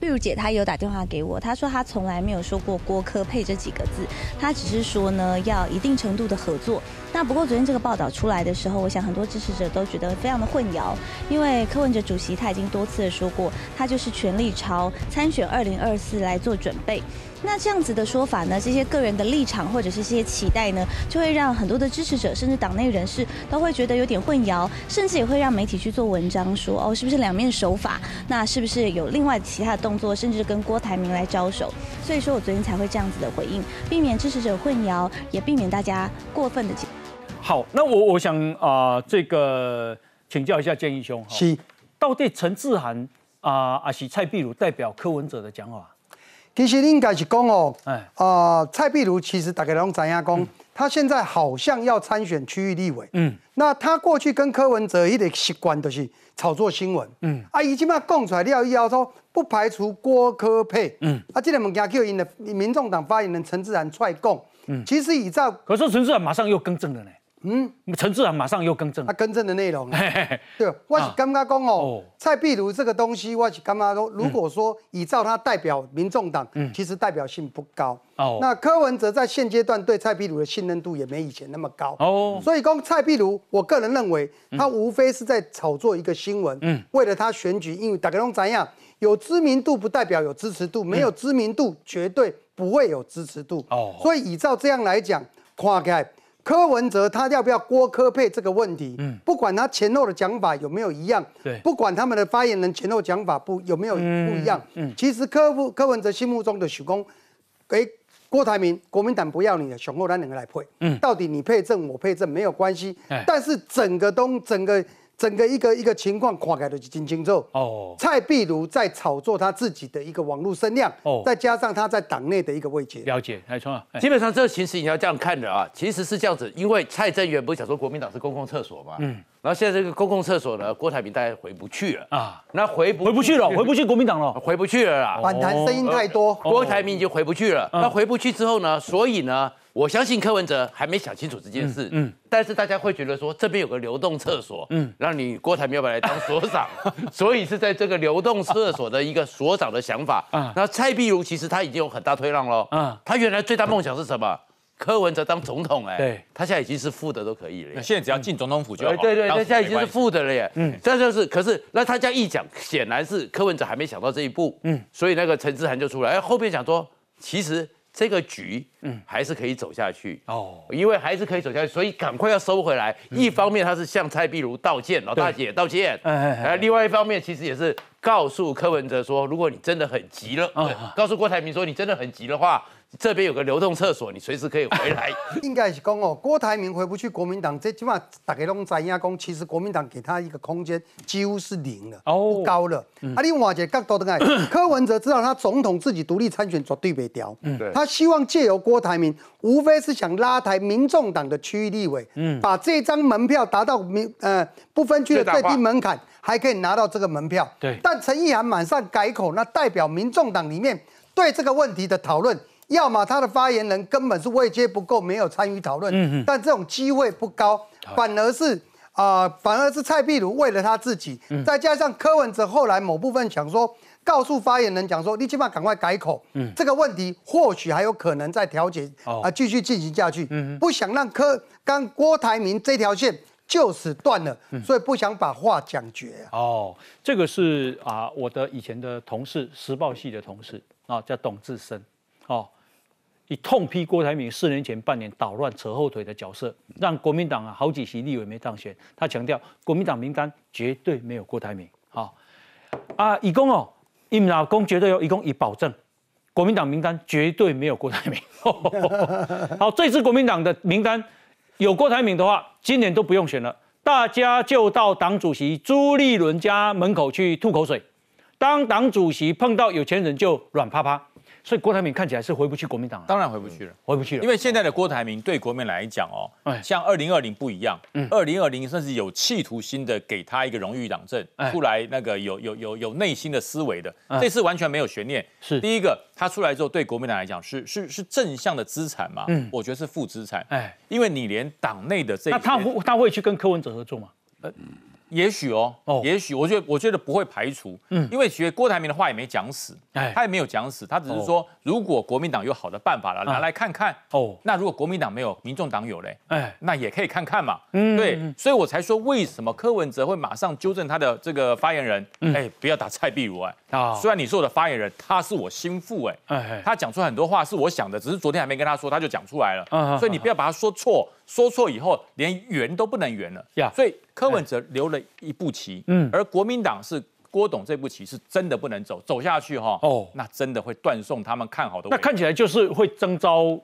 碧如姐她有打电话给我，她说她从来没有说过郭科配这几个字，她只是说呢要一定程度的合作。那不过昨天这个报道出来的时候，我想很多支持者都觉得非常的混淆，因为柯文哲主席他已经多次的说过，他就是全力朝参选二零二四来做准备。那这样子的说法呢，这些个人的立场或者是这些期待呢，就会让很多的支持者甚至党内人士都会觉得有点混淆，甚至也会让媒体去做文章说哦，是不是两面手法？那是不是有另外其他的动作，甚至跟郭台铭来招手？所以说我昨天才会这样子的回应，避免支持者混淆，也避免大家过分的解。好，那我我想啊，这个请教一下建议兄，是到底陈志涵啊，还是蔡壁如代表柯文哲的讲法？其实应该是讲哦，哎。啊，蔡壁如其实大家拢知影讲，他现在好像要参选区域立委，嗯，那他过去跟柯文哲一个习惯就是炒作新闻，嗯，啊，伊即马讲出来了以后说不排除郭科配，嗯，啊，这个物件叫因的民众党发言人陈志然出来讲，嗯，其实依照，可是陈志然马上又更正了呢。嗯，陈志涵马上又更正，他更正的内容，对，我是刚刚讲哦，蔡壁如这个东西，我是刚刚说，如果说依照他代表民众党，嗯，其实代表性不高。哦，那柯文哲在现阶段对蔡壁如的信任度也没以前那么高。哦，所以讲蔡壁如，我个人认为他无非是在炒作一个新闻，嗯，为了他选举，因为大家都怎样，有知名度不代表有支持度，没有知名度绝对不会有支持度。哦，所以依照这样来讲，跨开。柯文哲他要不要郭科配这个问题，嗯，不管他前后的讲法有没有一样，对，不管他们的发言人前后讲法不有没有不一样，嗯，其实柯夫柯文哲心目中的许公，给郭台铭国民党不要你了，熊厚咱两个来配，嗯，到底你配正我配正没有关系，但是整个东整个。整个一个一个情况垮开的就清清楚。哦，蔡壁如在炒作他自己的一个网络声量，哦，再加上他在党内的一个位阶。了解，太冲了。基本上这个形势你要这样看的啊，其实是这样子，因为蔡正元不是讲说国民党是公共厕所嘛，嗯，然后现在这个公共厕所呢，郭台铭大概回不去了啊，那回不回不去了，回不去国民党了，回不去了啦，反弹声音太多，郭台铭已经回不去了。那回不去之后呢，所以呢？我相信柯文哲还没想清楚这件事，嗯，但是大家会觉得说这边有个流动厕所，嗯，让你郭台铭要不要来当所长？[LAUGHS] 所以是在这个流动厕所的一个所长的想法。啊，那蔡壁如其实他已经有很大推让了，嗯，他原来最大梦想是什么？柯文哲当总统，哎，对，他现在已经是副的都可以了，现在只要进总统府就好。对对，他现在已经是副的了耶，嗯，这就是，可是那他这样一讲，显然是柯文哲还没想到这一步，嗯，所以那个陈志涵就出来，哎，后面讲说其实。这个局，嗯，还是可以走下去。哦，因为还是可以走下去，所以赶快要收回来。一方面他是向蔡壁如道歉，老大姐道歉，哎哎，另外一方面其实也是告诉柯文哲说，如果你真的很急了，告诉郭台铭说你真的很急的话。这边有个流动厕所，你随时可以回来。[LAUGHS] 应该是讲哦，郭台铭回不去国民党，这起码大家拢知影讲，其实国民党给他一个空间几乎是零了，不高了。啊，另外一个角度的看，[LAUGHS] 柯文哲知道他总统自己独立参选绝对不掉，嗯，他希望借由郭台铭，无非是想拉抬民众党的区域立委，嗯，把这张门票达到民呃不分区的最低门槛，还可以拿到这个门票。对，但陈意涵马上改口，那代表民众党里面对这个问题的讨论。要么他的发言人根本是位阶不够，没有参与讨论。嗯但这种机会不高，反而是啊，反而是蔡壁如为了他自己，再加上柯文哲后来某部分想说，告诉发言人讲说，你起码赶快改口。嗯。这个问题或许还有可能再调解啊，继续进行下去。嗯。不想让柯刚郭台铭这条线就此断了，所以不想把话讲绝。哦，这个是啊，我的以前的同事，时报系的同事啊，叫董志生。哦。以痛批郭台铭四年前半年捣乱扯后腿的角色，让国民党啊好几席立委没当选。他强调，国民党名单绝对没有郭台铭。好啊，以公哦，以老公绝对有，以公以保证，国民党名单绝对没有郭台铭。[LAUGHS] 好，这次国民党的名单有郭台铭的话，今年都不用选了，大家就到党主席朱立伦家门口去吐口水。当党主席碰到有钱人就软趴趴。所以郭台铭看起来是回不去国民党了，当然回不去了，回不去了。因为现在的郭台铭对国民来讲哦，像二零二零不一样，二零二零甚至有企图心的给他一个荣誉党证，出来那个有有有有内心的思维的，这次完全没有悬念。是第一个，他出来之后对国民党来讲是是是正向的资产嘛？嗯，我觉得是负资产。哎，因为你连党内的这那他他会去跟柯文哲合作吗？也许哦，哦，也许，我觉得，我觉得不会排除，嗯，因为其实郭台铭的话也没讲死，哎，他也没有讲死，他只是说，如果国民党有好的办法了，拿来看看，哦，那如果国民党没有，民众党有嘞，哎，那也可以看看嘛，嗯，对，所以我才说，为什么柯文哲会马上纠正他的这个发言人，哎，不要打蔡壁如哎，啊，虽然你是我的发言人，他是我心腹哎，哎，他讲出很多话是我想的，只是昨天还没跟他说，他就讲出来了，所以你不要把他说错。说错以后，连圆都不能圆了呀！所以柯文哲留了一步棋，嗯，而国民党是郭董这步棋是真的不能走，走下去哈，哦，那真的会断送他们看好的。那看起来就是会征召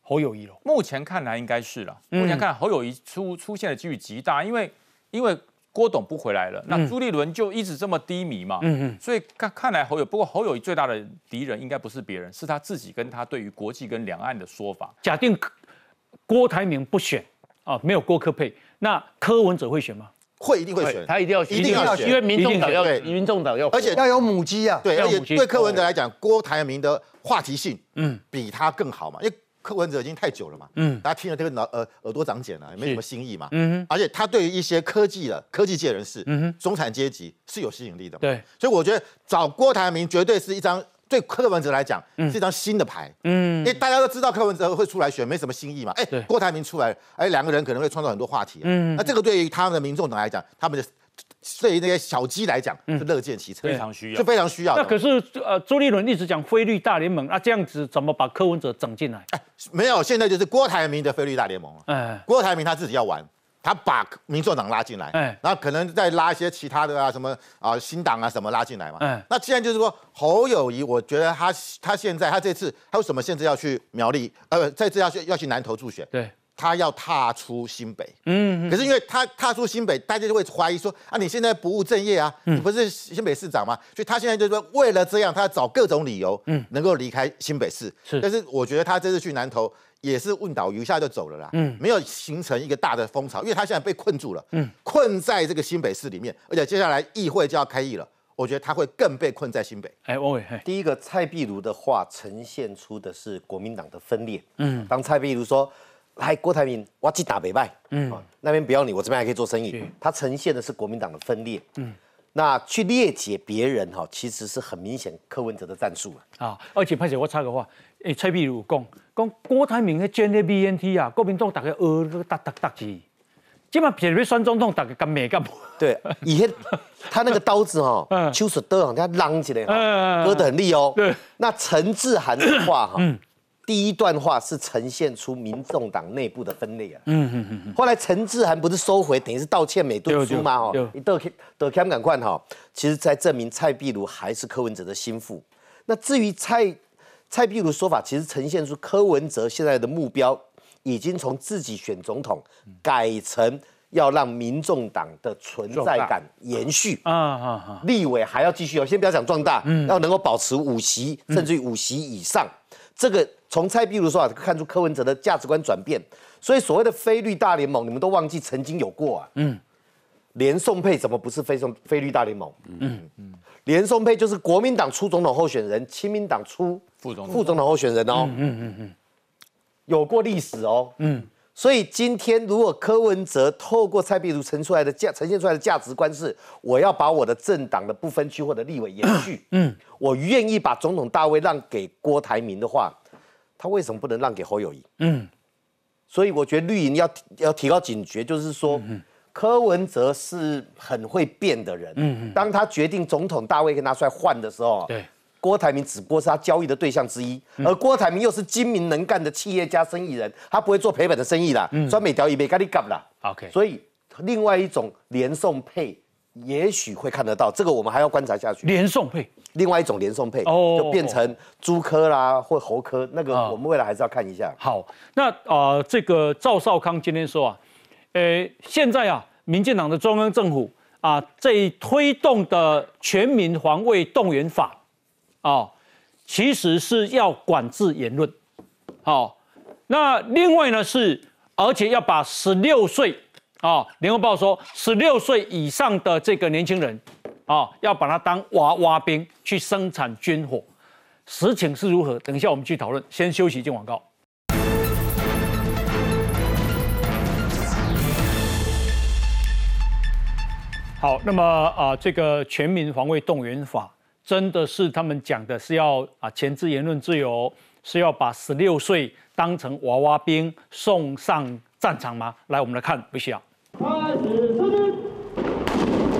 侯友谊了。目前看来应该是了，目前看侯友谊出出现的几率极大，因为因为郭董不回来了，那朱立伦就一直这么低迷嘛，嗯嗯，所以看看来侯友，不过侯友谊最大的敌人应该不是别人，是他自己跟他对于国际跟两岸的说法。假定。郭台铭不选啊，没有郭科配，那柯文哲会选吗？会，一定会选，他一定要选，一定要选，因为民众党要，民众党要，而且要有母鸡啊，对，而且对柯文哲来讲，郭台铭的话题性，嗯，比他更好嘛，因为柯文哲已经太久了嘛，嗯，大家听了这个脑耳耳朵长茧了，也没什么新意嘛，嗯哼，而且他对于一些科技的科技界人士，嗯哼，中产阶级是有吸引力的，对，所以我觉得找郭台铭绝对是一张。对柯文哲来讲是一张新的牌，嗯，因为大家都知道柯文哲会出来选，没什么新意嘛。哎，郭台铭出来，哎，两个人可能会创造很多话题。嗯，那这个对于他们的民众党来讲，他们的对于那些小鸡来讲是乐见其成，非常需要，是非常需要。那可是呃，朱立伦一直讲菲律大联盟，那这样子怎么把柯文哲整进来？哎，没有，现在就是郭台铭的菲律大联盟了。哎，郭台铭他自己要玩。他把民众党拉进来，哎，然后可能再拉一些其他的啊，什么啊新党啊什么拉进来嘛，嗯，那既然就是说侯友谊，我觉得他他现在他这次他为什么现在要去苗栗，呃，这次要去要去南投助选，对，他要踏出新北，嗯，可是因为他踏出新北，大家就会怀疑说啊，你现在不务正业啊，你不是新北市长吗？所以他现在就是说为了这样，他要找各种理由，嗯，能够离开新北市，是，但是我觉得他这次去南投。也是问倒一下就走了啦，嗯，没有形成一个大的风潮，因为他现在被困住了，嗯，困在这个新北市里面，而且接下来议会就要开议了，我觉得他会更被困在新北。哎，王伟，第一个蔡壁如的话呈现出的是国民党的分裂，嗯，当蔡壁如说来郭台铭，我去打北拜，嗯，那边不要你，我这边还可以做生意，他呈现的是国民党的分裂，嗯，那去列解别人哈，其实是很明显柯文哲的战术了，啊，而且潘姐我插个话。诶，蔡壁如讲讲郭台铭的建立 BNT 啊，国民党大概呃个哒哒哒字，基本上偏选总统大概干咩干？对，以前 [LAUGHS] 他那个刀子哈，秋水刀人家啷起来，割得很利哦。对，那陈志涵的话哈，第一段话是呈现出民众党内部的分裂啊。嗯嗯嗯。后来陈志涵不是收回，等于是道歉美顿书嘛哈？你得得看赶快哈，其实在证明蔡壁如还是柯文哲的心腹。那至于蔡。蔡壁如说法其实呈现出柯文哲现在的目标已经从自己选总统改成要让民众党的存在感延续啊啊啊！立委还要继续哦，先不要讲壮大，嗯，要能够保持五席甚至于五席以上。这个从蔡壁如说法看出柯文哲的价值观转变，所以所谓的非绿大联盟，你们都忘记曾经有过啊。嗯，连宋配怎么不是非宋非绿大联盟？嗯嗯，连宋配就是国民党出总统候选人，亲民党出。副总副总统候选人哦，嗯嗯嗯，有过历史哦，嗯，所以今天如果柯文哲透过蔡壁如呈出来的价呈现出来的价值观是，我要把我的政党的不分区或者立委延续，嗯，我愿意把总统大位让给郭台铭的话，他为什么不能让给侯友谊？嗯，所以我觉得绿营要要提高警觉，就是说，柯文哲是很会变的人，嗯嗯，当他决定总统大位跟他出来换的时候，对。郭台铭只不过是他交易的对象之一，而郭台铭又是精明能干的企业家、生意人，他不会做赔本的生意啦。专美条也没跟你干啦。OK，所以另外一种连送配也许会看得到，这个我们还要观察下去。连送配，另外一种连送配哦，就变成猪科啦或猴科，那个我们未来还是要看一下。好，那啊，这个赵少康今天说啊，呃，现在啊，民进党的中央政府啊，在推动的全民防卫动员法。哦，其实是要管制言论，好，那另外呢是，而且要把十六岁，啊，联合报说十六岁以上的这个年轻人，啊，要把他当娃娃兵去生产军火，实情是如何？等一下我们去讨论，先休息进广告。好，那么啊，这个全民防卫动员法真的是他们讲的是要啊前置言论自由，是要把十六岁当成娃娃兵送上战场吗？来，我们来看，不需要。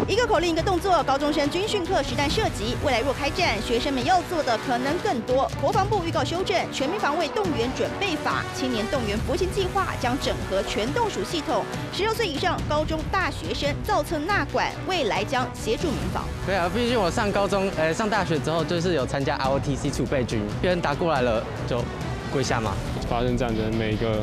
一个口令，一个动作，高中生军训课实弹射击。未来若开战，学生们要做的可能更多。国防部预告修正《全民防卫动员准备法》，青年动员服刑计划将整合全动署系统，十六岁以上高中大学生造册纳管，未来将协助民防。对啊，毕竟我上高中，呃，上大学之后就是有参加 ROTC 储备军，别人打过来了就跪下嘛。发生战争，每一个。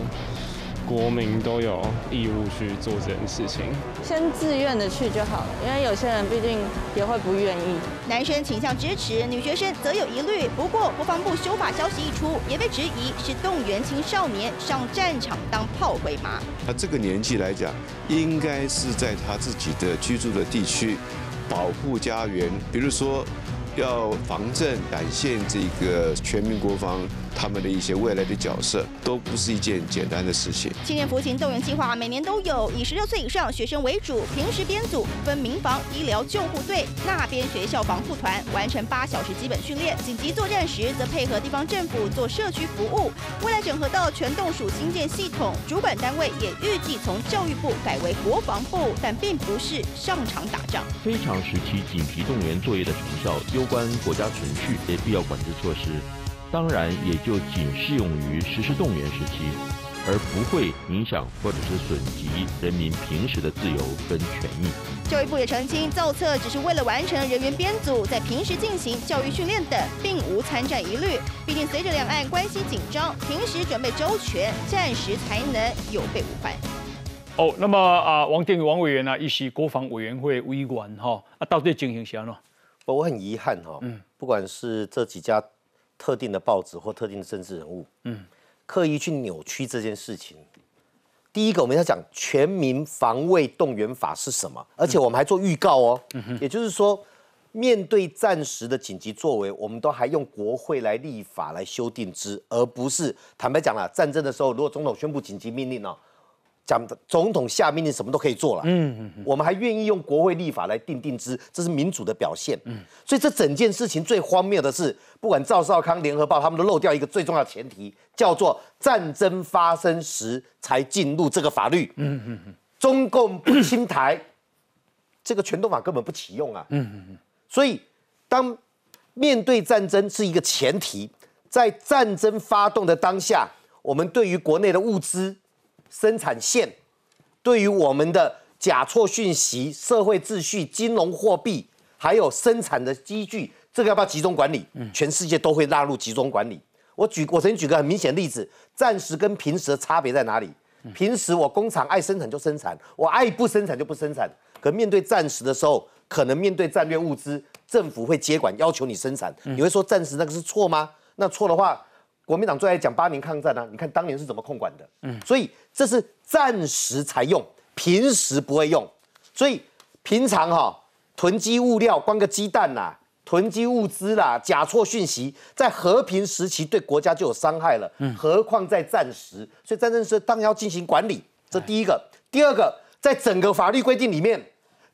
国民都有义务去做这件事情，先自愿的去就好了，因为有些人毕竟也会不愿意。男生倾向支持，女学生则有疑虑。不过国防部修法消息一出，也被质疑是动员青少年上战场当炮灰吗？他这个年纪来讲，应该是在他自己的居住的地区保护家园，比如说。要防震，展现这个全民国防，他们的一些未来的角色，都不是一件简单的事情。青年服勤动员计划每年都有，以十六岁以上学生为主，平时编组分民防、医疗、救护队、那边学校防护团，完成八小时基本训练。紧急作战时，则配合地方政府做社区服务。未来整合到全动署新建系统，主管单位也预计从教育部改为国防部，但并不是上场打仗。非常时期紧急动员作业的成效有。关国家存续的必要管制措施，当然也就仅适用于实施动员时期，而不会影响或者是损及人民平时的自由跟权益。教育部也澄清，造册只是为了完成人员编组，在平时进行教育训练等，并无参战疑虑。毕竟随着两岸关系紧张，平时准备周全，战时才能有备无患。哦，那么啊，王定宇王委员呢，一席国防委员会委员哈，啊，到底进行啥呢？我很遗憾哈，不管是这几家特定的报纸或特定的政治人物，嗯，刻意去扭曲这件事情。第一个，我们要讲《全民防卫动员法》是什么，而且我们还做预告哦，也就是说，面对暂时的紧急作为，我们都还用国会来立法来修订之，而不是坦白讲了，战争的时候，如果总统宣布紧急命令呢？讲总统下命令什么都可以做了，嗯嗯嗯，我们还愿意用国会立法来定定之，这是民主的表现，嗯，所以这整件事情最荒谬的是，不管赵少康、联合报，他们都漏掉一个最重要的前提，叫做战争发生时才进入这个法律，嗯嗯嗯，中共不侵台，这个全动法根本不启用啊，嗯嗯嗯，所以当面对战争是一个前提，在战争发动的当下，我们对于国内的物资。生产线对于我们的假错讯息、社会秩序、金融货币，还有生产的机具，这个要不要集中管理？全世界都会纳入集中管理。我举，我曾经举个很明显的例子：暂时跟平时的差别在哪里？平时我工厂爱生产就生产，我爱不生产就不生产。可面对暂时的时候，可能面对战略物资，政府会接管，要求你生产。你会说暂时那个是错吗？那错的话。国民党最爱讲八年抗战啊，你看当年是怎么控管的？嗯，所以这是暂时才用，平时不会用。所以平常哈囤积物料，光个鸡蛋啦，囤积物资啦，假错讯息，在和平时期对国家就有伤害了，嗯，何况在战时？所以战争时当然要进行管理，这第一个。第二个，在整个法律规定里面，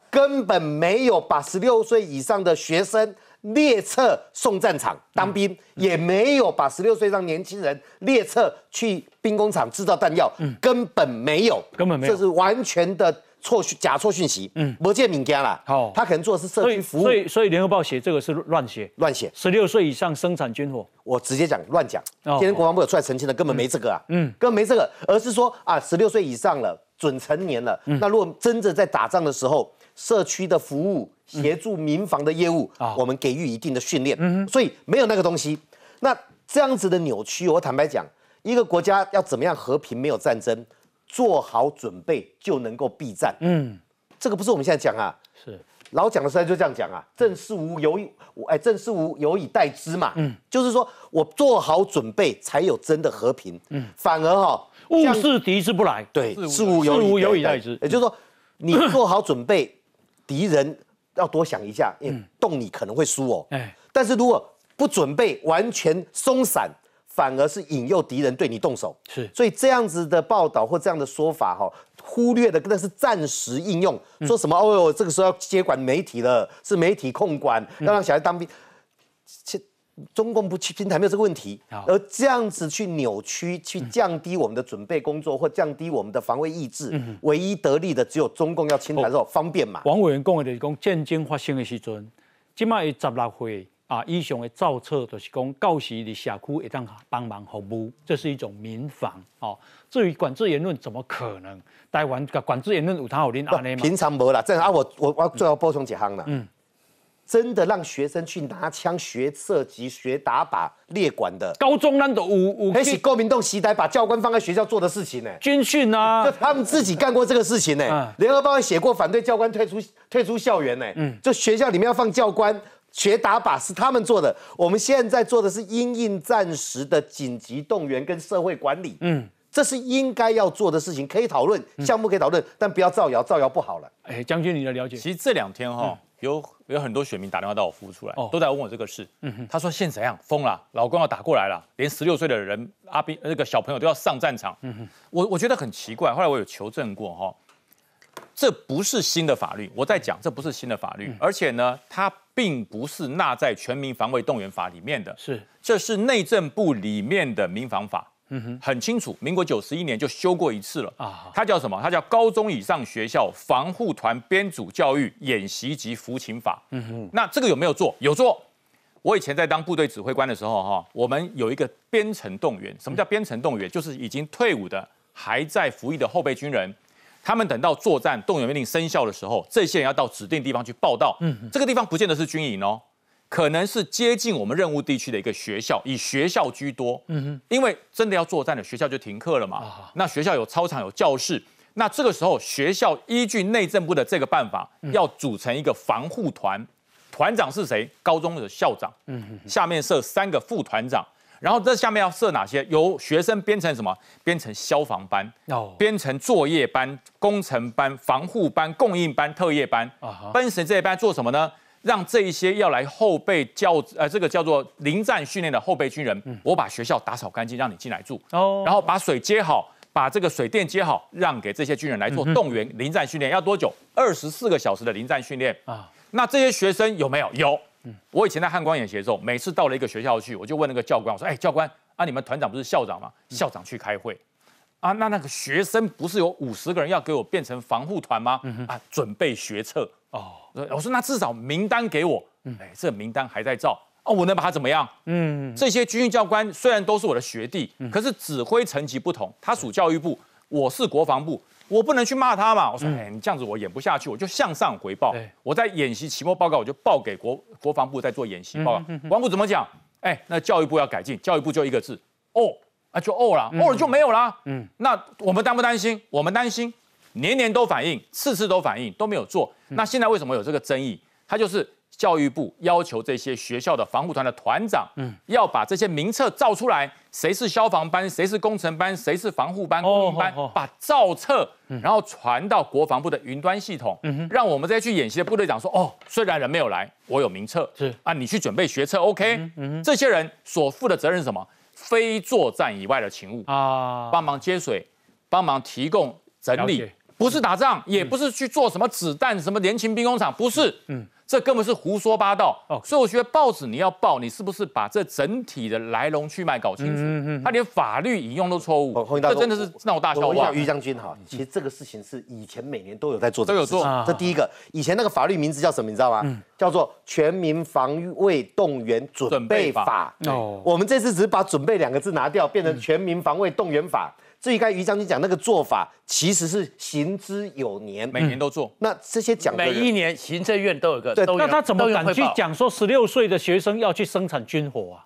根本没有把十六岁以上的学生。列册送战场当兵，也没有把十六岁让年轻人列册去兵工厂制造弹药，根本没有，根本没有，这是完全的错假错讯息。嗯，不见敏感啦，好，他可能做的是社区服务，所以所以联合报写这个是乱写，乱写。十六岁以上生产军火，我直接讲乱讲。今天国防部有出来澄清的，根本没这个啊，嗯，根本没这个，而是说啊，十六岁以上了，准成年了，那如果真的在打仗的时候。社区的服务、协助民防的业务，我们给予一定的训练，所以没有那个东西。那这样子的扭曲，我坦白讲，一个国家要怎么样和平，没有战争，做好准备就能够避战。嗯，这个不是我们现在讲啊，是。老蒋的时代就这样讲啊，正事无有以，哎，正事无有以待之嘛。嗯，就是说我做好准备，才有真的和平。嗯，反而哈，物事敌之不来，对，事无有以待之，也就是说，你做好准备。敌人要多想一下，因为动你可能会输哦。哎，但是如果不准备，完全松散，反而是引诱敌人对你动手。是，所以这样子的报道或这样的说法哈，忽略的那是暂时应用，说什么哦哟，这个时候要接管媒体了，是媒体控管，要让小孩当兵。其中共不去平台没有这个问题，而这样子去扭曲、去降低我们的准备工作或降低我们的防卫意志，唯一得利的只有中共要清台之后方便嘛。王委员讲的就是讲战争发生的时阵，今麦十六岁啊以上的造册，就是讲到时的社区会当帮忙服务，这是一种民防哦。至于管制言论，怎么可能？台湾管制言论有他有恁安尼吗？平常无啦，这啊我我我最后补充几行啦。嗯。真的让学生去拿枪学射击、学打靶、列管的高中那都五五，还是国民动习台把教官放在学校做的事情呢？军训啊，就 [LAUGHS] 他们自己干过这个事情呢。联合报也写过反对教官退出退出校园呢。嗯，就学校里面要放教官学打靶是他们做的。我们现在做的是因应战时的紧急动员跟社会管理。嗯，这是应该要做的事情，可以讨论项目可以讨论，但不要造谣，造谣不好了。哎，将军你的了解，其实这两天哈。有有很多选民打电话到我服务出来，都在问我这个事。他说现怎样？疯了，老公要打过来了，连十六岁的人阿斌那个小朋友都要上战场。我我觉得很奇怪，后来我有求证过哈，这不是新的法律，我在讲这不是新的法律，而且呢，它并不是纳在全民防卫动员法里面的，是。这是内政部里面的民防法。嗯哼，很清楚，民国九十一年就修过一次了啊。它叫什么？它叫《高中以上学校防护团编组教育演习及服勤法》。嗯哼，那这个有没有做？有做。我以前在当部队指挥官的时候，哈，我们有一个编程动员。什么叫编程动员？就是已经退伍的还在服役的后备军人，他们等到作战动员命令生效的时候，这些人要到指定地方去报道。嗯，这个地方不见得是军营哦。可能是接近我们任务地区的一个学校，以学校居多。嗯哼，因为真的要作战了学校就停课了嘛。那学校有操场有教室，那这个时候学校依据内政部的这个办法，要组成一个防护团，团长是谁？高中的校长。嗯哼，下面设三个副团长，然后这下面要设哪些？由学生编成什么？编成消防班，哦，编成作业班、工程班、防护班、供应班、特业班。啊分成这一班做什么呢？让这一些要来后备教呃这个叫做临战训练的后备军人，我把学校打扫干净，让你进来住，哦，然后把水接好，把这个水电接好，让给这些军人来做动员临战训练，要多久？二十四个小时的临战训练啊。那这些学生有没有？有。我以前在汉光演习的时候，每次到了一个学校去，我就问那个教官，我说：“哎，教官啊，你们团长不是校长吗？校长去开会啊？那那个学生不是有五十个人要给我变成防护团吗？啊，准备学测。”哦，我说那至少名单给我，哎，这名单还在照哦，我能把他怎么样？嗯，这些军训教官虽然都是我的学弟，可是指挥层级不同，他属教育部，我是国防部，我不能去骂他嘛。我说，哎，你这样子我演不下去，我就向上回报。我在演习期末报告，我就报给国国防部在做演习报告。国防部怎么讲？哎，那教育部要改进，教育部就一个字，哦，啊就哦了，哦了就没有啦。嗯，那我们担不担心？我们担心。年年都反映，次次都反映，都没有做。那现在为什么有这个争议？他就是教育部要求这些学校的防护团的团长，嗯，要把这些名册造出来，谁是消防班，谁是工程班，谁是防护班、工班，把造册，然后传到国防部的云端系统，嗯让我们这些去演习的部队长说，哦，虽然人没有来，我有名册，是。啊，你去准备学册，OK，嗯这些人所负的责任是什么？非作战以外的勤务。啊，帮忙接水，帮忙提供整理。不是打仗，也不是去做什么子弹、什么联勤兵工厂，不是。嗯，这根本是胡说八道。哦，所以我觉得报纸你要报，你是不是把这整体的来龙去脉搞清楚？嗯嗯他连法律引用都错误，这真的是闹大笑话。于将军哈，其实这个事情是以前每年都有在做，都有做。这第一个，以前那个法律名字叫什么？你知道吗？叫做《全民防卫动员准备法》。哦，我们这次只是把“准备”两个字拿掉，变成《全民防卫动员法》。至于刚才于将军讲那个做法，其实是行之有年，每年都做。那这些讲每一年行政院都有个，对，那他怎么敢去讲说十六岁的学生要去生产军火啊？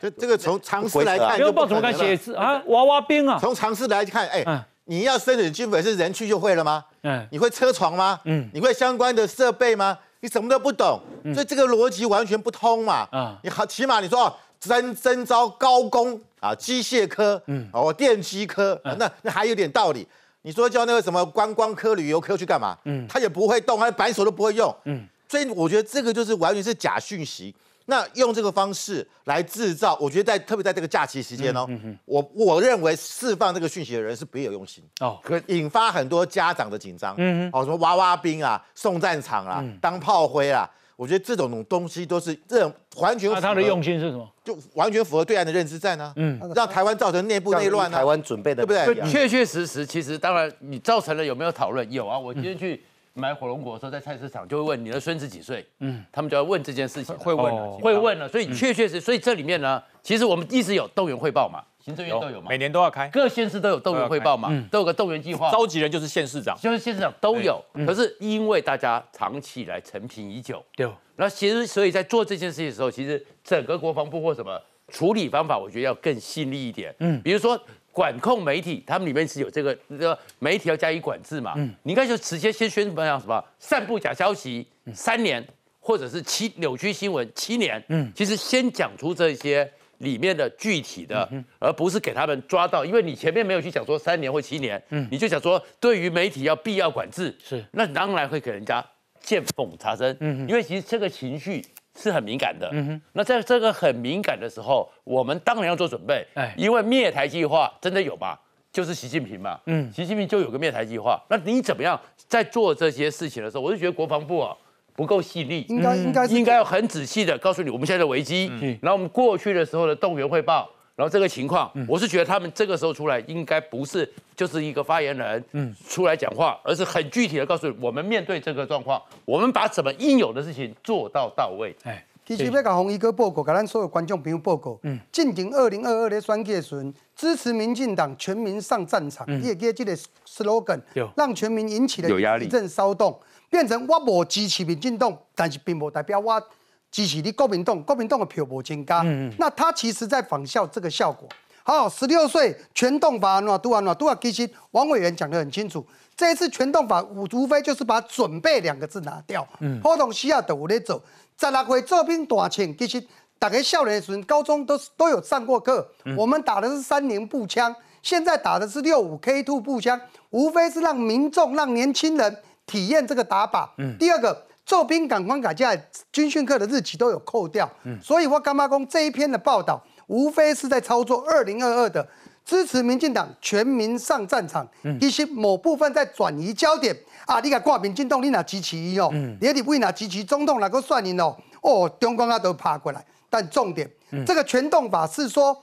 这这个从常识来看，不报怎么敢写字啊？娃娃兵啊？从常识来看，哎，你要生产军火是人去就会了吗？嗯，你会车床吗？嗯，你会相关的设备吗？你什么都不懂，所以这个逻辑完全不通嘛。啊，你好，起码你说哦，征征招高工。啊，机械科，嗯，哦，电机科，那那还有点道理。你说叫那个什么观光科、旅游科去干嘛？嗯，他也不会动，他扳手都不会用。嗯，所以我觉得这个就是完全是假讯息。那用这个方式来制造，我觉得在特别在这个假期时间哦，我我认为释放这个讯息的人是别有用心哦，可引发很多家长的紧张，嗯，哦，什么娃娃兵啊，送战场啊，当炮灰啊，我觉得这种东西都是这种完全。那他的用心是什么？就完全符合对岸的认知战呢？嗯，让台湾造成内部内乱呢？台湾准备的对不对？确确实实，其实当然你造成了有没有讨论？有啊，我今天去。买火龙果的时候，在菜市场就会问你的孙子几岁，嗯，他们就要问这件事情，会问了，会问了，所以确确实，所以这里面呢，其实我们一直有动员汇报嘛，行政院都有嘛，每年都要开，各县市都有动员汇报嘛，都有个动员计划，召集人就是县市长，就是县市长都有，可是因为大家长期以来陈平已久，对，那其实所以在做这件事情的时候，其实整个国防部或什么处理方法，我觉得要更细腻一点，嗯，比如说。管控媒体，他们里面是有这个，这个媒体要加以管制嘛？嗯，你应该就直接先宣布讲什么，散布假消息三年，或者是七扭曲新闻七年。嗯，其实先讲出这些里面的具体的，而不是给他们抓到，因为你前面没有去讲说三年或七年，嗯，你就讲说对于媒体要必要管制，是，那当然会给人家见缝插针。嗯，因为其实这个情绪。是很敏感的，嗯哼。那在这个很敏感的时候，我们当然要做准备，哎，因为灭台计划真的有吗？就是习近平嘛，嗯，习近平就有个灭台计划。那你怎么样在做这些事情的时候，我就觉得国防部啊不够细腻，应该应该应该要很仔细的告诉你我们现在的危机，嗯，然后我们过去的时候的动员汇报。然后这个情况，我是觉得他们这个时候出来，应该不是就是一个发言人，嗯，出来讲话，而是很具体的告诉我们面对这个状况，我们把什么应有的事情做到到位。哎，其实要甲洪一哥报告，甲咱所有观众朋友报告，嗯，进行二零二二的选举时，支持民进党全民上战场，也给这个 slogan，让全民引起了一阵骚动，变成我无支持民进党，但是并不代表我。支持你国民党，国民党的票无增加，那他其实在仿效这个效果。好，十六岁全动法喏，读完喏，读完其实王委员讲得很清楚，这一次全动法无无非就是把准备两个字拿掉。嗯，普通需要都有在走，十六岁做兵大庆，其实大家少年时高中都都有上过课。我们打的是三零步枪，现在打的是六五 K two 步枪，无非是让民众、让年轻人体验这个打靶。嗯，第二个。做兵赶快改价，军训课的日期都有扣掉，嗯所以我干妈公这一篇的报道，无非是在操作二零二二的支持民进党全民上战场，一些某部分在转移焦点啊！你敢挂民进党，你拿支持伊哦，你你不拿支持总统，哪个算你哦？哦，中共啊都爬过来，但重点，这个全动法是说，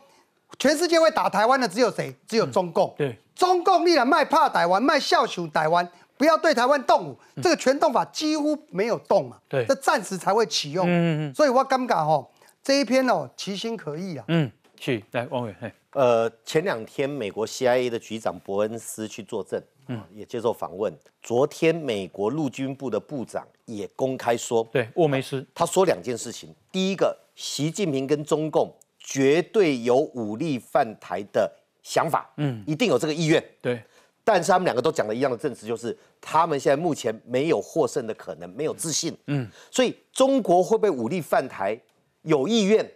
全世界会打台湾的只有谁？只有中共。对，中共你然卖怕台湾，卖笑求台湾。不要对台湾动武，这个全动法几乎没有动嘛，对，这暂时才会启用，嗯嗯所以我尴尬哦，这一篇哦，其心可议啊，嗯，去来汪伟，呃，前两天美国 CIA 的局长伯恩斯去作证，嗯，也接受访问，昨天美国陆军部的部长也公开说，对，沃梅斯，他说两件事情，第一个，习近平跟中共绝对有武力犯台的想法，嗯，一定有这个意愿，对。但是他们两个都讲了一样的证词，就是他们现在目前没有获胜的可能，没有自信。嗯，所以中国会不会武力犯台，有意愿，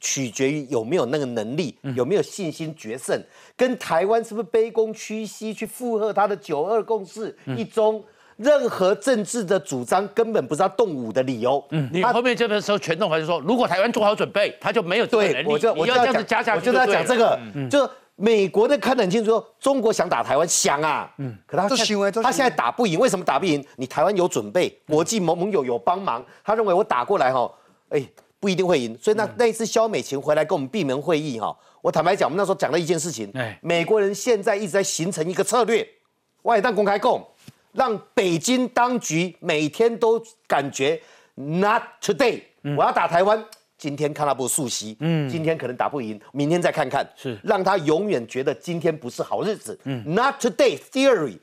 取决于有没有那个能力，有没有信心决胜，跟台湾是不是卑躬屈膝去附和他的九二共识、一中，任何政治的主张根本不是他动武的理由。嗯，你后面这个时候全动还是说，如果台湾做好准备，他就没有这个能力。我就我就要讲，我就要讲这个，就。美国的看得很清楚，说中国想打台湾，想啊，嗯，可他他现在打不赢，为什么打不赢？你台湾有准备，国际盟盟友有帮忙，他认为我打过来哈，哎，不一定会赢。所以那那一次肖美琴回来跟我们闭门会议哈，我坦白讲，我们那时候讲了一件事情，美国人现在一直在形成一个策略，外旦公开供，让北京当局每天都感觉 not today，我要打台湾。今天看他不速袭，嗯，今天可能打不赢，明天再看看，是。让他永远觉得今天不是好日子，嗯，Not today theory，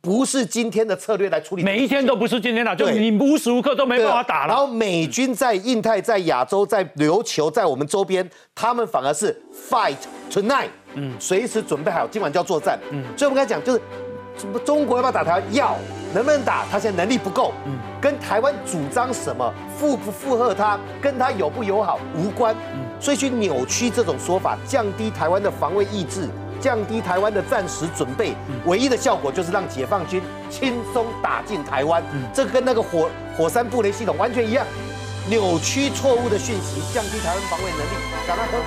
不是今天的策略来处理，每一天都不是今天的，就你无时无刻都没办法打了。然后美军在印太、在亚洲、在琉球、在我们周边，他们反而是 fight tonight，嗯，随时准备好今晚就要作战，嗯，所以我们刚才讲就是。中国要不要打台湾？要，能不能打？他现在能力不够，嗯，跟台湾主张什么附不附和他，跟他友不友好无关，嗯，所以去扭曲这种说法，降低台湾的防卫意志，降低台湾的战时准备，唯一的效果就是让解放军轻松打进台湾，这跟那个火火山布雷系统完全一样。扭曲错误的讯息，降低台湾防卫能力，赶快喝。